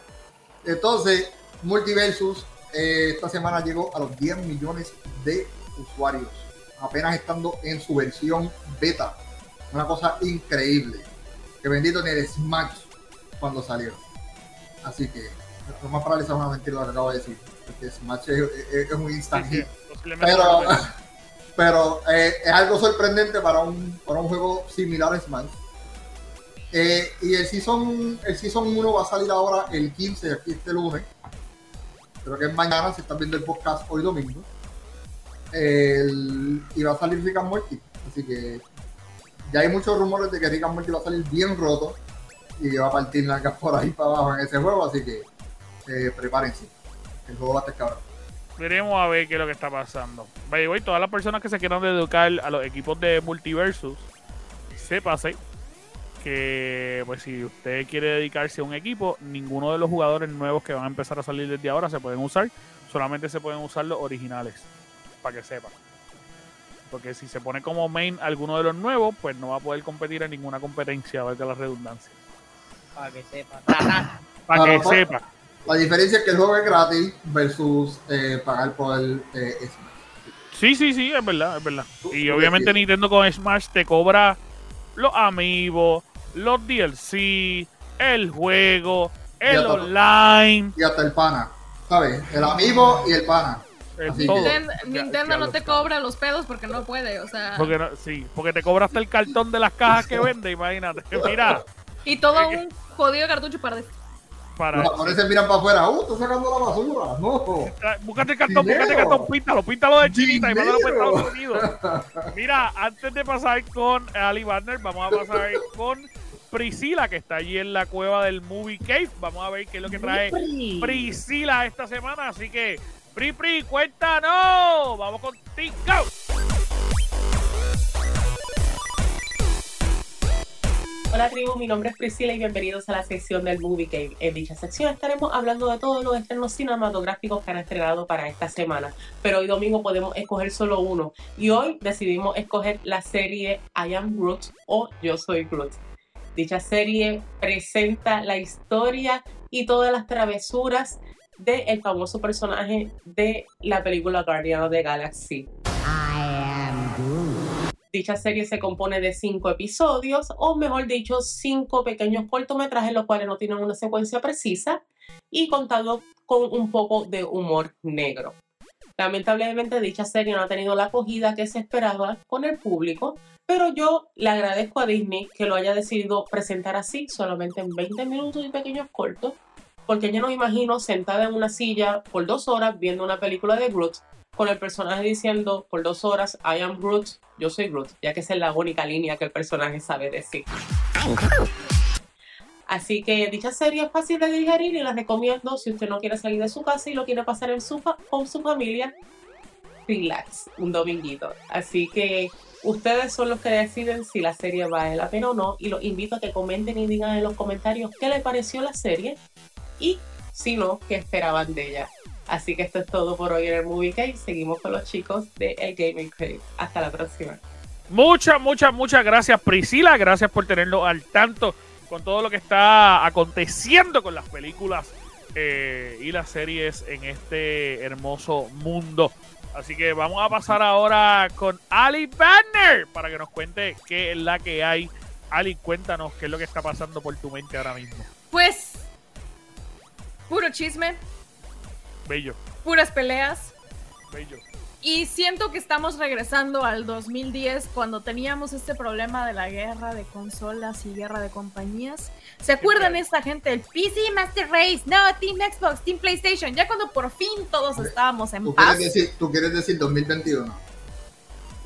Entonces, Multiversus eh, esta semana llegó a los 10 millones de usuarios. Apenas estando en su versión beta. Una cosa increíble. Que bendito en el Smash cuando salió. Así que, lo más probable es una mentira lo que acabo de decir. Porque Smash es, es- es un instant Sí, sí, hit. posiblemente Pero, pero eh, es algo sorprendente para un, para un juego similar a Smash. Eh, y el season, el season 1 va a salir ahora el 15, aquí este lunes. Creo que es mañana, si están viendo el podcast hoy domingo. El- y va a salir Rick and Morty. Así que ya hay muchos rumores de que Rick and Morty va a salir bien roto y va a partir largas por ahí para abajo en ese juego. Así que eh, prepárense. El juego va a estar cabrón. Veremos a ver qué es lo que está pasando. By way, todas las personas que se quieran educar a los equipos de Multiversus, sépase que pues si usted quiere dedicarse a un equipo, ninguno de los jugadores nuevos que van a empezar a salir desde ahora se pueden usar, solamente se pueden usar los originales, para que sepa. Porque si se pone como main alguno de los nuevos, pues no va a poder competir en ninguna competencia, valga la redundancia. Para que sepa. Para Para- que para- sepa. La diferencia es que el juego es gratis versus eh, pagar por el eh, Smash. Sí, sí, sí, es verdad, es verdad. Y obviamente. Nintendo con Smash te cobra los amigos, los DLC, el juego, el online, Y hasta el pana, ¿sabes? El amigo y el pana. todo. Nintendo, Ya- Nintendo ya no te cobra los pedos porque no puede, o sea. Porque no- sí, porque te cobra hasta el cartón de las cajas que vende, imagínate. Mira, Y todo que- un jodido cartucho para. para Los japoneses se miran para afuera. ¡Uh, está sacando la basura! ¡No! Ah, Búscate el cartón, Dinero. búscate el cartón, píntalo, píntalo de chinita y mándalo para. Estados Unidos. Mira, antes de pasar con Ali Barner, vamos a pasar con Priscila, que está allí en la cueva del Movie Cave. Vamos a ver qué es lo que trae Priscila esta semana. Así que, Pri Pri, cuéntanos. Vamos contigo. Hola tribu, mi nombre es Priscila y bienvenidos a la sección del Movie Cave. En dicha sección estaremos hablando de todos los estrenos cinematográficos que han estrenado para esta semana, pero hoy domingo podemos escoger solo uno y hoy decidimos escoger la serie I Am Groot o Yo Soy Groot. Dicha serie presenta la historia y todas las travesuras del famoso personaje de la película Guardian of the Galaxy. Dicha serie se compone de cinco episodios, o mejor dicho, cinco pequeños cortometrajes, los cuales no tienen una secuencia precisa y contado con un poco de humor negro. Lamentablemente dicha serie no ha tenido la acogida que se esperaba con el público, pero yo le agradezco a Disney que lo haya decidido presentar así, solamente en 20 minutos y pequeños cortos, porque yo no me imagino sentada en una silla por dos horas viendo una película de Groot con el personaje diciendo por dos horas I am Groot, yo soy Groot, ya que esa es la única línea que el personaje sabe decir. Así que dicha serie es fácil de digerir y la recomiendo si usted no quiere salir de su casa y lo quiere pasar en su con su familia. Relax, un dominguito. Así que ustedes son los que deciden si la serie vale la pena o no y los invito a que comenten y digan en los comentarios qué les pareció la serie y si no, qué esperaban de ella. Así que esto es todo por hoy en el Movie Cave. Seguimos con los chicos de El Gaming Crave. Hasta la próxima. Muchas, muchas, muchas gracias Priscila. Gracias por tenerlo al tanto con todo lo que está aconteciendo con las películas eh, y las series en este hermoso mundo. Así que vamos a pasar ahora con Ali Banner para que nos cuente qué es la que hay. Ali, cuéntanos qué es lo que está pasando por tu mente ahora mismo. Pues, puro chisme, Bello, puras peleas. bello. Y siento que estamos regresando al 2010 cuando teníamos este problema de la guerra de consolas y guerra de compañías. ¿Se acuerdan esta gente? El PC Master Race, no, Team Xbox, Team PlayStation. Ya cuando por fin todos estábamos en ¿Tú paz. quieres, decir, ¿Tú quieres decir 2021?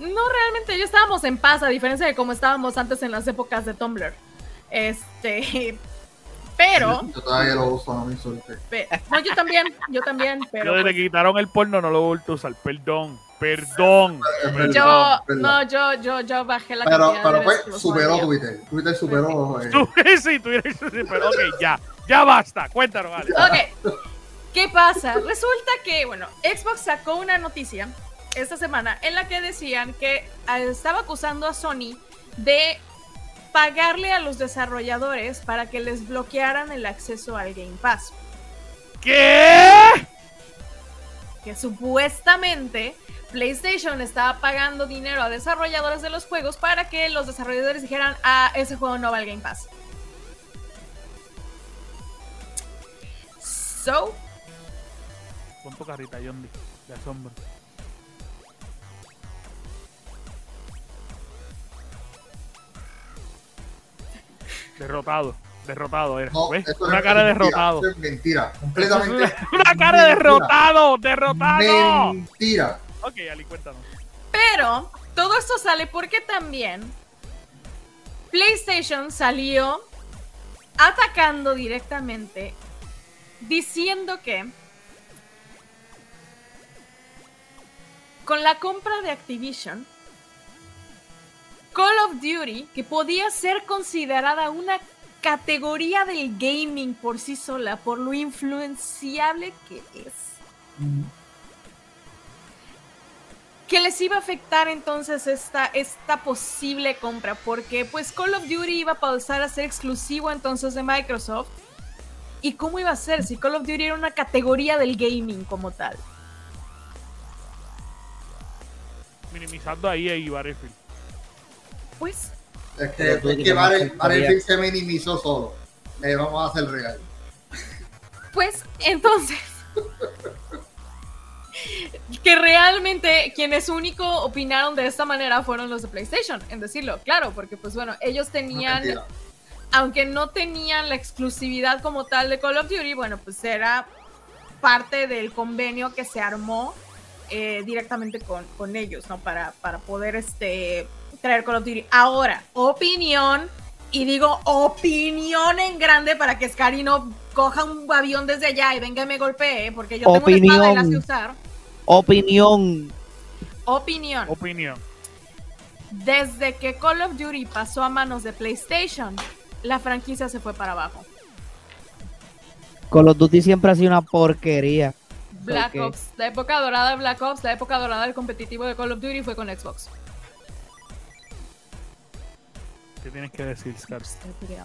No, realmente ya estábamos en paz, a diferencia de como estábamos antes en las épocas de Tumblr. Este. Pero. Yo todavía lo uso, no me no, yo también, yo también, pero. Yo desde pues, que quitaron el porno no lo he vuelto a usar. Perdón, perdón. Yo, no, yo, yo, yo bajé la pero, pero pues superó. Twitter. Twitter superó. eh, sí, sí, pero ok, ya, ya basta. Cuéntanos, Ali. Ok. ¿Qué pasa? Resulta que, bueno, Xbox sacó una noticia esta semana en la que decían que eh, estaba acusando a Sony de pagarle a los desarrolladores para que les bloquearan el acceso al Game Pass. ¿Qué? Que supuestamente PlayStation estaba pagando dinero a desarrolladores de los juegos para que los desarrolladores dijeran, ah, ese juego no va al Game Pass. So, Pon tu carrita, Yondi, de asombro. Derrotado, derrotado era. no, ¿ves? esto Una es cara mentira, derrotado. es mentira. Es Completamente. una, una cara de mentira. derrotado, derrotado. Mentira. Ok, Ali, cuéntanos. Pero todo esto sale porque también PlayStation salió atacando directamente diciendo que con la compra de Activision, Call of Duty, que podía ser considerada una categoría del gaming por sí sola, por lo influenciable que es, que les iba a afectar entonces esta, esta posible compra, porque pues Call of Duty iba a pasar a ser exclusivo entonces de Microsoft. ¿Y cómo iba a ser si Call of Duty era una categoría del gaming como tal? Minimizando ahí a Battlefield. Pues Es que, tú es que Battle- se minimizó solo. Eh, vamos a hacer real. Pues entonces, que realmente quienes único opinaron de esta manera fueron los de PlayStation, en decirlo, claro, porque pues bueno, ellos tenían, aunque no tenían la exclusividad como tal de Call of Duty, bueno, pues era parte del convenio que se armó eh, directamente con, con ellos, ¿no? Para, para poder este, traer Call of Duty. Ahora, opinión, y digo opinión en grande para que Scary no coja un avión desde allá y venga y me golpee, porque yo tengo una espada y la sé usar. Opinión. Opinión. Opinión. desde que Call of Duty pasó a manos de PlayStation, la franquicia se fue para abajo. Call of Duty siempre ha sido una porquería. Black. Ops, la época dorada de Black Ops, la época dorada del competitivo de Call of Duty fue con Xbox. ¿Qué tienes que decir, Scar?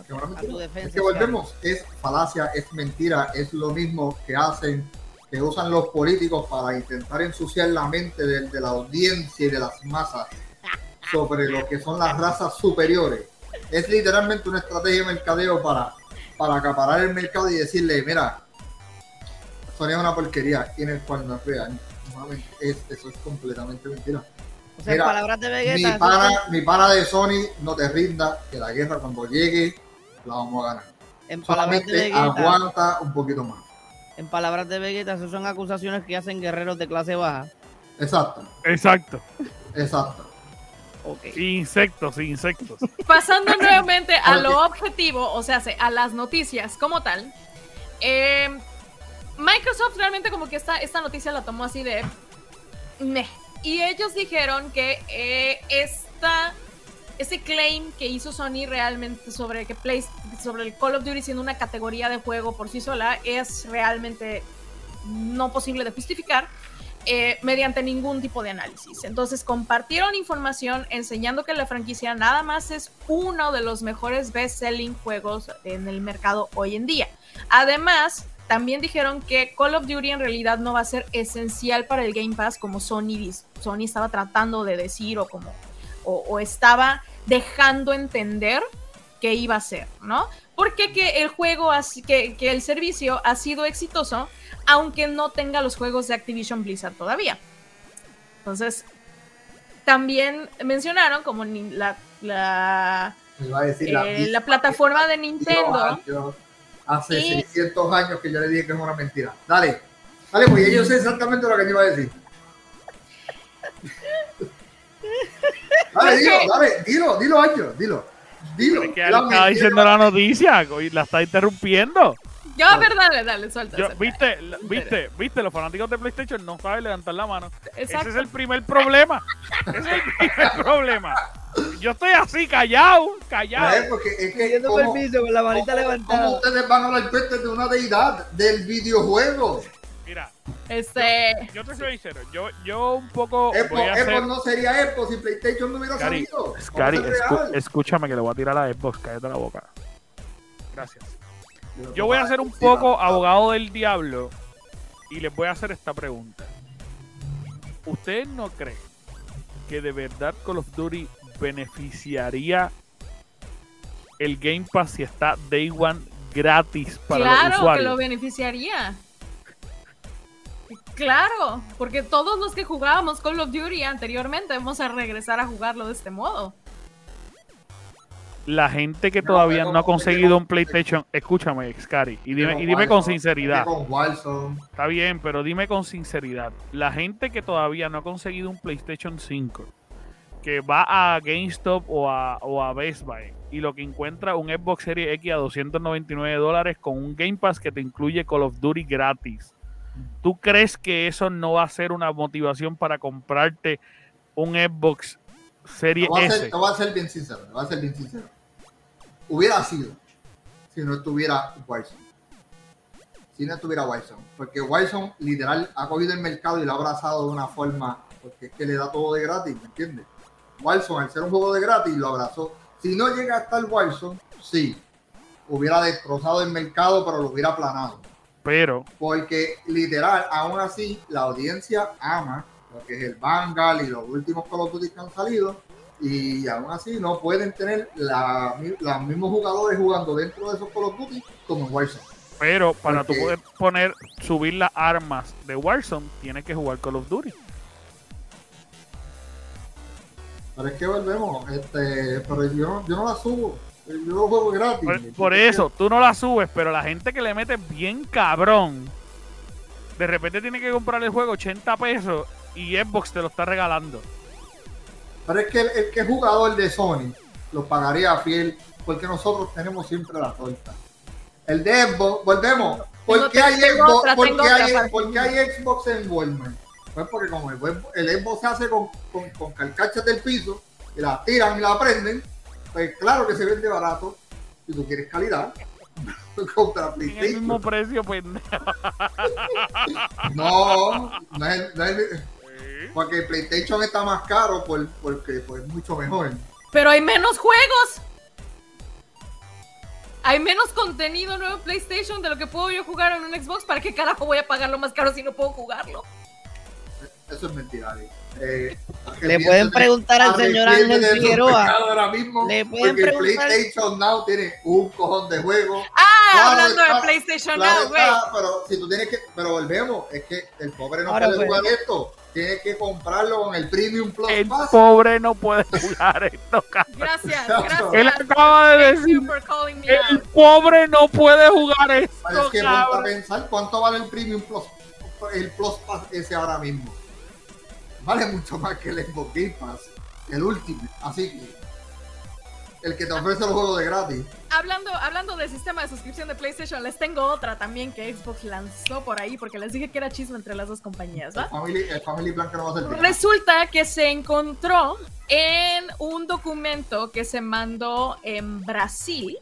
Que una A mentira. tu defensa, Es que volvemos, es falacia, es mentira, es lo mismo que hacen, que usan los políticos para intentar ensuciar la mente de, de la audiencia y de las masas sobre lo que son las razas superiores. Es literalmente una estrategia de mercadeo para, para acaparar el mercado y decirle, mira, Sony es una porquería, en el cual no es real. Eso es completamente mentira. O sea, Mira, palabras de Mi Vegeta, eso pana, mi pana de Sony, no te rinda, que la guerra cuando llegue la vamos a ganar. en palabras de Solamente Vegeta, aguanta un poquito más. en palabras de Vegeta, esas son acusaciones que hacen guerreros de clase baja. Exacto, Exacto. exacto. Ok. Insectos, insectos. Pasando nuevamente a lo objetivo, o sea, se- a las noticias como tal. eh, Microsoft realmente como que esta, esta noticia la tomó así de... meh. Y ellos dijeron que eh, esta, ese claim que hizo Sony realmente sobre que Play, sobre el Call of Duty siendo una categoría de juego por sí sola es realmente no posible de justificar eh, mediante ningún tipo de análisis. Entonces compartieron información enseñando que la franquicia nada más es uno de los mejores best-selling juegos en el mercado hoy en día. Además, también dijeron que Call of Duty en realidad no va a ser esencial para el Game Pass como Sony, Sony estaba tratando de decir o como o, o estaba dejando entender que iba a ser, ¿no? Porque que el juego, que, que el servicio ha sido exitoso, aunque no tenga los juegos de Activision Blizzard todavía. Entonces, también mencionaron como la, la, eh, la plataforma de Nintendo. Hace Y- 600 años que yo le dije que es una mentira. Dale, dale, pues yo sé exactamente lo que te iba a decir. Dale, dilo, dale, dilo, dilo, Ancho, dilo. Dilo. Es que La estaba diciendo la noticia y la está interrumpiendo. Yo, a ver, dale, dale, suelta. Yo, suelta. ¿viste, la- viste, viste, los fanáticos de PlayStation no saben levantar la mano. Exacto. Ese es el primer problema. Ese es el primer problema. Yo estoy así, callado, callado. porque es que Pidiendo como- permiso con la manita ¿Cómo, levantada. cómo ustedes van a hablar peste de una deidad del videojuego? Mira, Este, yo te soy sincero. Yo, yo un poco Epo, voy a hacer... Epo no sería Epo si PlayStation no hubiera salido. Escúchame que le voy a tirar a la Xbox, cállate la boca. Gracias. Yo voy a ser un poco abogado del diablo y les voy a hacer esta pregunta. ¿Ustedes no creen que de verdad Call of Duty beneficiaría el Game Pass si está Day One gratis para los claro que usuarios? lo beneficiaría. Claro, porque todos los que jugábamos Call of Duty anteriormente vamos a regresar a jugarlo de este modo. La gente que No, todavía no ha conseguido un PlayStation, escúchame, Scary, y dime, y dime con sinceridad. Con. Está bien, pero dime con sinceridad. La gente que todavía no ha conseguido un PlayStation 5, que va a GameStop o a, o a Best Buy y lo que encuentra un Xbox Series X a 299 dólares con un Game Pass que te incluye Call of Duty gratis. ¿Tú crees que eso no va a ser una motivación para comprarte un Xbox Te Series voy, a ser, te voy a ser bien sincero, te voy a ser bien sincero. Hubiera sido si no estuviera Warzone. Si no estuviera Warzone. Porque Warzone literal ha cogido el mercado y lo ha abrazado de una forma, porque es que le da todo de gratis, ¿me entiendes? Warzone, al ser un juego de gratis, lo abrazó. Si no llega a estar Warzone, sí, hubiera destrozado el mercado, pero lo hubiera aplanado. Pero Porque literal, aún así, la audiencia ama lo que es el Vanguard y los últimos Call of Duty que han salido. Y aún así no pueden tener la, los mismos jugadores jugando dentro de esos Call of Duty como en Warzone. Pero para tú Porque- poder poner, subir las armas de Warzone, tienes que jugar Call of Duty. Pero es que volvemos, este, pero yo, yo no la subo. Yo lo juego gratis. Por, por eso, tú no la subes, pero la gente que le mete bien cabrón, de repente tiene que comprar el juego 80 pesos y Xbox te lo está regalando. Pero es que el, el que es jugador de Sony lo pagaría fiel porque nosotros tenemos siempre la torta. El de Xbox, volvemos. ¿Por qué hay Xbox, hay, hay Xbox en Walmart? Pues porque como el, Xbox se hace con, con, con carcachas del piso, y la tiran y la prenden, pues claro que se vende barato. Si tú quieres calidad, contra En el mismo PlayStation. precio, pendejo. No, no es, no es- porque PlayStation está más caro por- porque pues, es mucho mejor. Pero hay menos juegos. Hay menos contenido nuevo en PlayStation de lo que puedo yo jugar en un Xbox. ¿Para qué carajo voy a pagarlo más caro si no puedo jugarlo? Eso es mentira. Ari. Eh, Le pueden preguntar al señor Ángel Figueroa. Ahora mismo, Le pueden porque preguntar- PlayStation Now tiene un cojón de juegos. Ah, Claro hablando está, de PlayStation Claro Now, güey. pero si tú tienes que, pero volvemos, es que el pobre no Ahora, puede pues. jugar esto. Tiene que comprarlo con el Premium Plus El Pass. pobre no puede jugar esto, cabrón. Gracias, Él gracias. acaba de decir, el out. pobre no puede jugar Pero esto, es que a pensar cuánto vale el Premium Plus, el Plus Pass ese ahora mismo. Vale mucho más que el Xbox Game Pass, el último. Así que el que te ofrece los juegos de gratis. Hablando, hablando del sistema de suscripción de PlayStation, les tengo otra también que Xbox lanzó por ahí porque les dije que era chisme entre las dos compañías, El ¿va? Family, el Family Plan que no va a ser bien. Resulta que se encontró en un documento que se mandó en Brasil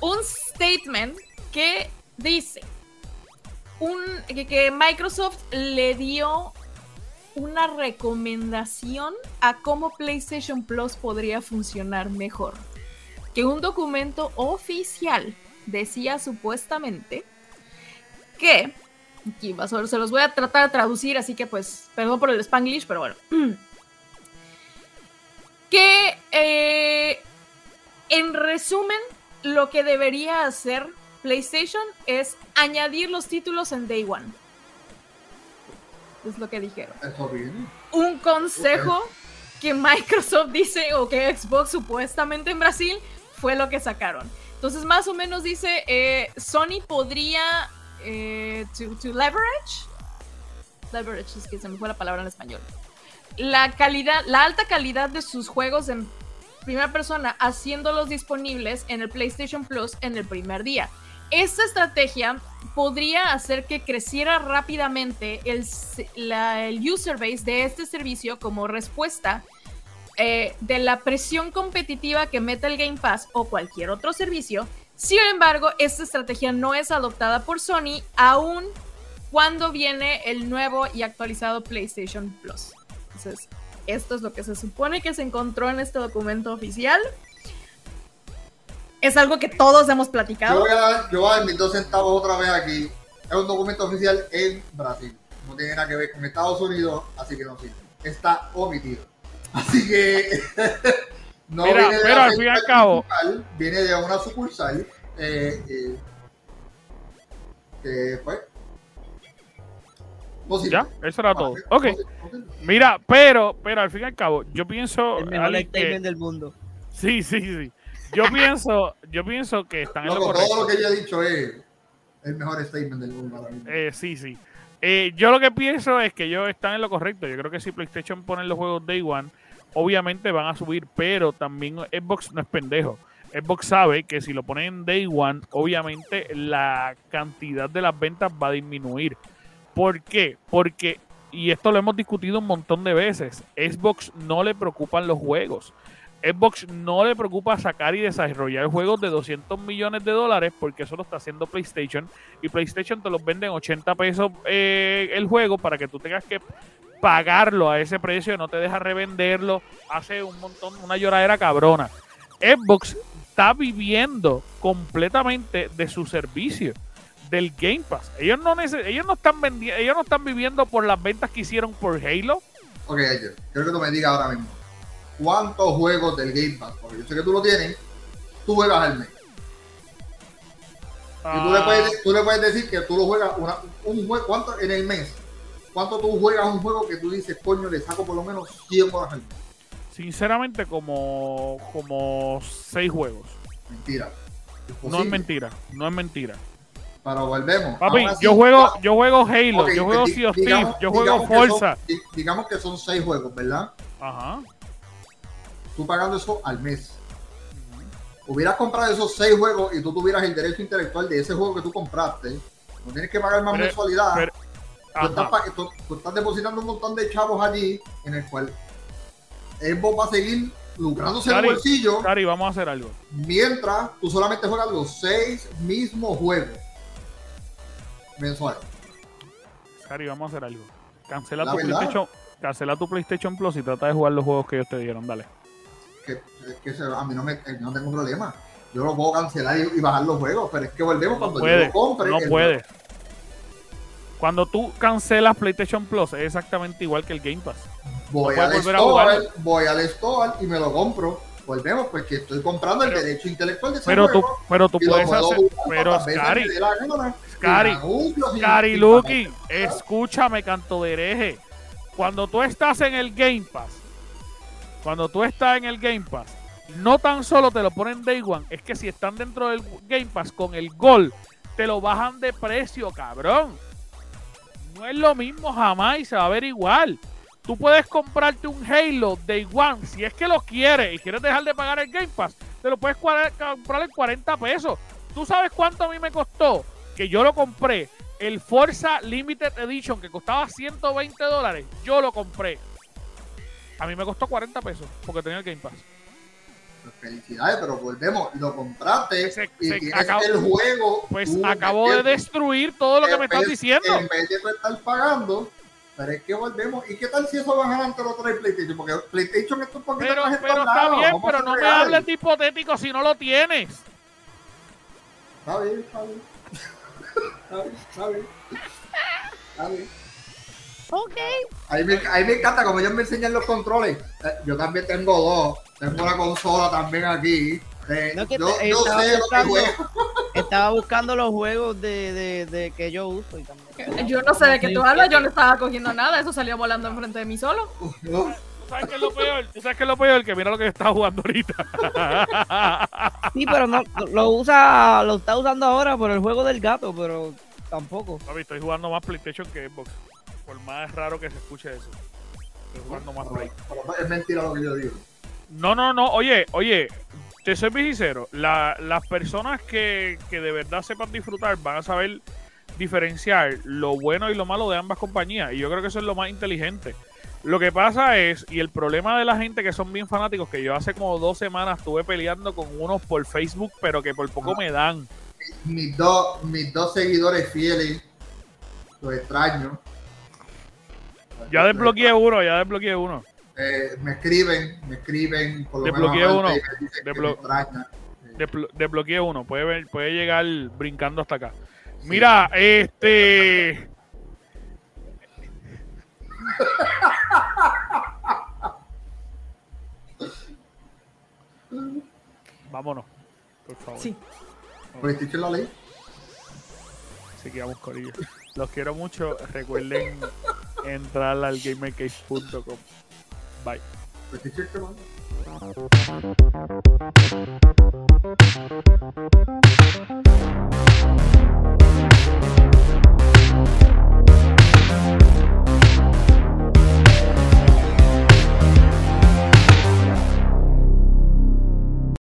un statement que dice un, que, que Microsoft le dio una recomendación a cómo PlayStation Plus podría funcionar mejor. Que un documento oficial decía supuestamente que aquí va, se los voy a tratar de traducir, así que pues, perdón por el spanglish, pero bueno. Que eh, en resumen, lo que debería hacer PlayStation es añadir los títulos en Day One. Es lo que dijeron. Viene. Un consejo que Microsoft dice o que Xbox supuestamente en Brasil fue lo que sacaron. Entonces, más o menos dice, eh, Sony podría eh, to, to leverage. Leverage, es que se me fue la palabra en español. La calidad, la alta calidad de sus juegos en primera persona, haciéndolos disponibles en el PlayStation Plus en el primer día. Esta estrategia podría hacer que creciera rápidamente el, user base de este servicio como respuesta eh, de la presión competitiva que mete el Game Pass o cualquier otro servicio. Sin embargo, esta estrategia no es adoptada por Sony aún cuando viene el nuevo y actualizado PlayStation Plus. Entonces, esto es lo que se supone que se encontró en este documento oficial. Es algo que todos hemos Yo platicado. voy, a dar, yo voy a dar mis dos centavos otra vez aquí. Es un documento oficial en Brasil. No tiene nada que ver con Estados Unidos, así que no sirve. Está omitido. Así que no Mira, viene de pero la al fin y al cabo- viene de una sucursal. Eh, eh, que pues. no sirve. Ya, eso era todo. Ok, mira, pero, pero al fin y al cabo, yo pienso. El mejor alguien que- del mundo. Sí, sí, sí. Yo pienso, yo pienso que están en lo correcto. todo lo que yo he dicho es el mejor statement del mundo ahora mismo. Eh, sí, sí. Eh, yo lo que pienso es que ellos están en lo correcto. Yo creo que si PlayStation pone los juegos Day One, obviamente van a subir, pero también Xbox no es pendejo. Xbox sabe que si lo ponen en Day One, obviamente la cantidad de las ventas va a disminuir. ¿Por qué? Porque, y esto lo hemos discutido un montón de veces, Xbox no le preocupan los juegos. Xbox no le preocupa sacar y desarrollar juegos de 200 millones de dólares porque eso lo está haciendo PlayStation y PlayStation te los vende en 80 pesos eh, el juego para que tú tengas que pagarlo a ese precio, no te deja revenderlo, hace un montón, una lloradera cabrona. Xbox está viviendo completamente de su servicio, del Game Pass. Ellos no ellos no están ellos no están viviendo por las ventas que hicieron por Halo. Ok, Edger, quiero que tú me digas ahora mismo. ¿Cuántos juegos del Game Pass? Porque yo sé que tú lo tienes. Tú juegas al mes. Y tú, le Ah, puedes, tú le puedes decir que tú lo juegas una- un juego. ¿Cuánto en el mes? ¿Cuánto tú juegas un juego que tú dices, coño, le saco por lo menos 100 horas al mes? sinceramente como como seis juegos. Mentira. No es mentira, no es mentira. Pero volvemos. Papi, así, yo juego, yo juego Halo, yo juego Sea of Thieves, yo juego son- Forza. di- digamos que son 6 juegos, ¿verdad? Ajá. Tú pagando eso al mes. Hubieras comprado esos 6 juegos y tú tuvieras el derecho intelectual de ese juego que tú compraste. No tienes que pagar más Pero- mensualidad. pero- tú, estás, tú- tú estás depositando un montón de chavos allí en el cual Xbox va a seguir lucrándose el Cari, bolsillo Cari, vamos a hacer algo. mientras tú solamente juegas los seis mismos juegos mensuales. Cari, vamos a hacer algo. Cancela La tu verdad. PlayStation. Cancela tu PlayStation Plus y trata de jugar los juegos que ellos te dieron, dale. Que, se- a mí no, me, no tengo problema. Yo lo puedo cancelar y, y bajar los juegos, pero es que volvemos No cuando yo lo compre. no puede. Cuando tú cancelas PlayStation Plus es exactamente igual que el Game Pass. Voy, No al store, voy al store y me lo compro. Volvemos porque estoy comprando Pero- el derecho intelectual de ese Pero tú, juego. pero tú y lo puedes hacer. Pero Scary, Scary, sin Lucky, escúchame, canto de hereje. Cuando tú estás en el Game Pass, cuando tú estás en el Game Pass, no tan solo te lo ponen Day One, es que si están dentro del Game Pass con el Gol, te lo bajan de precio, cabrón. No es lo mismo jamás y se va a ver igual. Tú puedes comprarte un Halo Day One si es que lo quieres y quieres dejar de pagar el Game Pass, te lo puedes comprar en 40 pesos. ¿Tú sabes cuánto a mí me costó? Que yo lo compré. El Forza Limited Edition que costaba 120 dólares, yo lo compré. A mí me costó 40 pesos porque tenía el Game Pass. Pues Felicidades, pero volvemos. Lo compraste Se- y se tienes acabó- el juego. Pues acabo de destruir todo lo que me estás diciendo. En vez de estar pagando, pero es que volvemos. ¿Y qué tal si eso baja antes lo trae PlayStation? Porque PlayStation es un poquito Pero, más pero está bien, vamos a pero no me hables de hipotético si no lo tienes. Está bien, está bien. Está bien, está bien. Está bien. Ok. A mí, me, a mí me encanta como ellos me enseñan los controles. Eh, yo también tengo dos. Tengo una consola también aquí. Eh, No, que yo te- yo estaba sé lo que. Estaba buscando los juegos de, de, de que yo uso y también. Yo no sé de qué tú hablas, yo no estaba cogiendo nada, eso salió volando enfrente de mí solo. ¿Tú sabes qué es lo peor? ¿Tú sabes qué es lo peor? Que mira lo que está jugando ahorita. Sí, pero no lo usa, lo está usando ahora por el juego del gato, pero tampoco. Papi, estoy jugando más PlayStation que Xbox. Por más raro que se escuche eso. Estoy jugando más Play. pero es mentira lo que yo digo. No, no, no. Oye, oye, te soy sincero. La- las personas que, que de verdad sepan disfrutar van a saber diferenciar lo bueno y lo malo de ambas compañías. Y yo creo que eso es lo más inteligente. Lo que pasa es, y el problema de la gente que son bien fanáticos, que yo hace como dos semanas estuve peleando con unos por Facebook, pero que por poco me dan. Mis dos, mis dos seguidores fieles, los extraño. Ya desbloqueé uno, ya desbloqueé uno. Eh, me escriben, me escriben, por lo Desbloqueé menos uno. me Desblo-. Desblo- desbloqueé uno. Puede, ver- puede llegar brincando hasta acá. Mira, este. Vámonos, por favor. Sí. PlayStation la ley. Así que vamos ellos. Los quiero mucho. Recuerden entrar al gamercase.com. Bye. Pues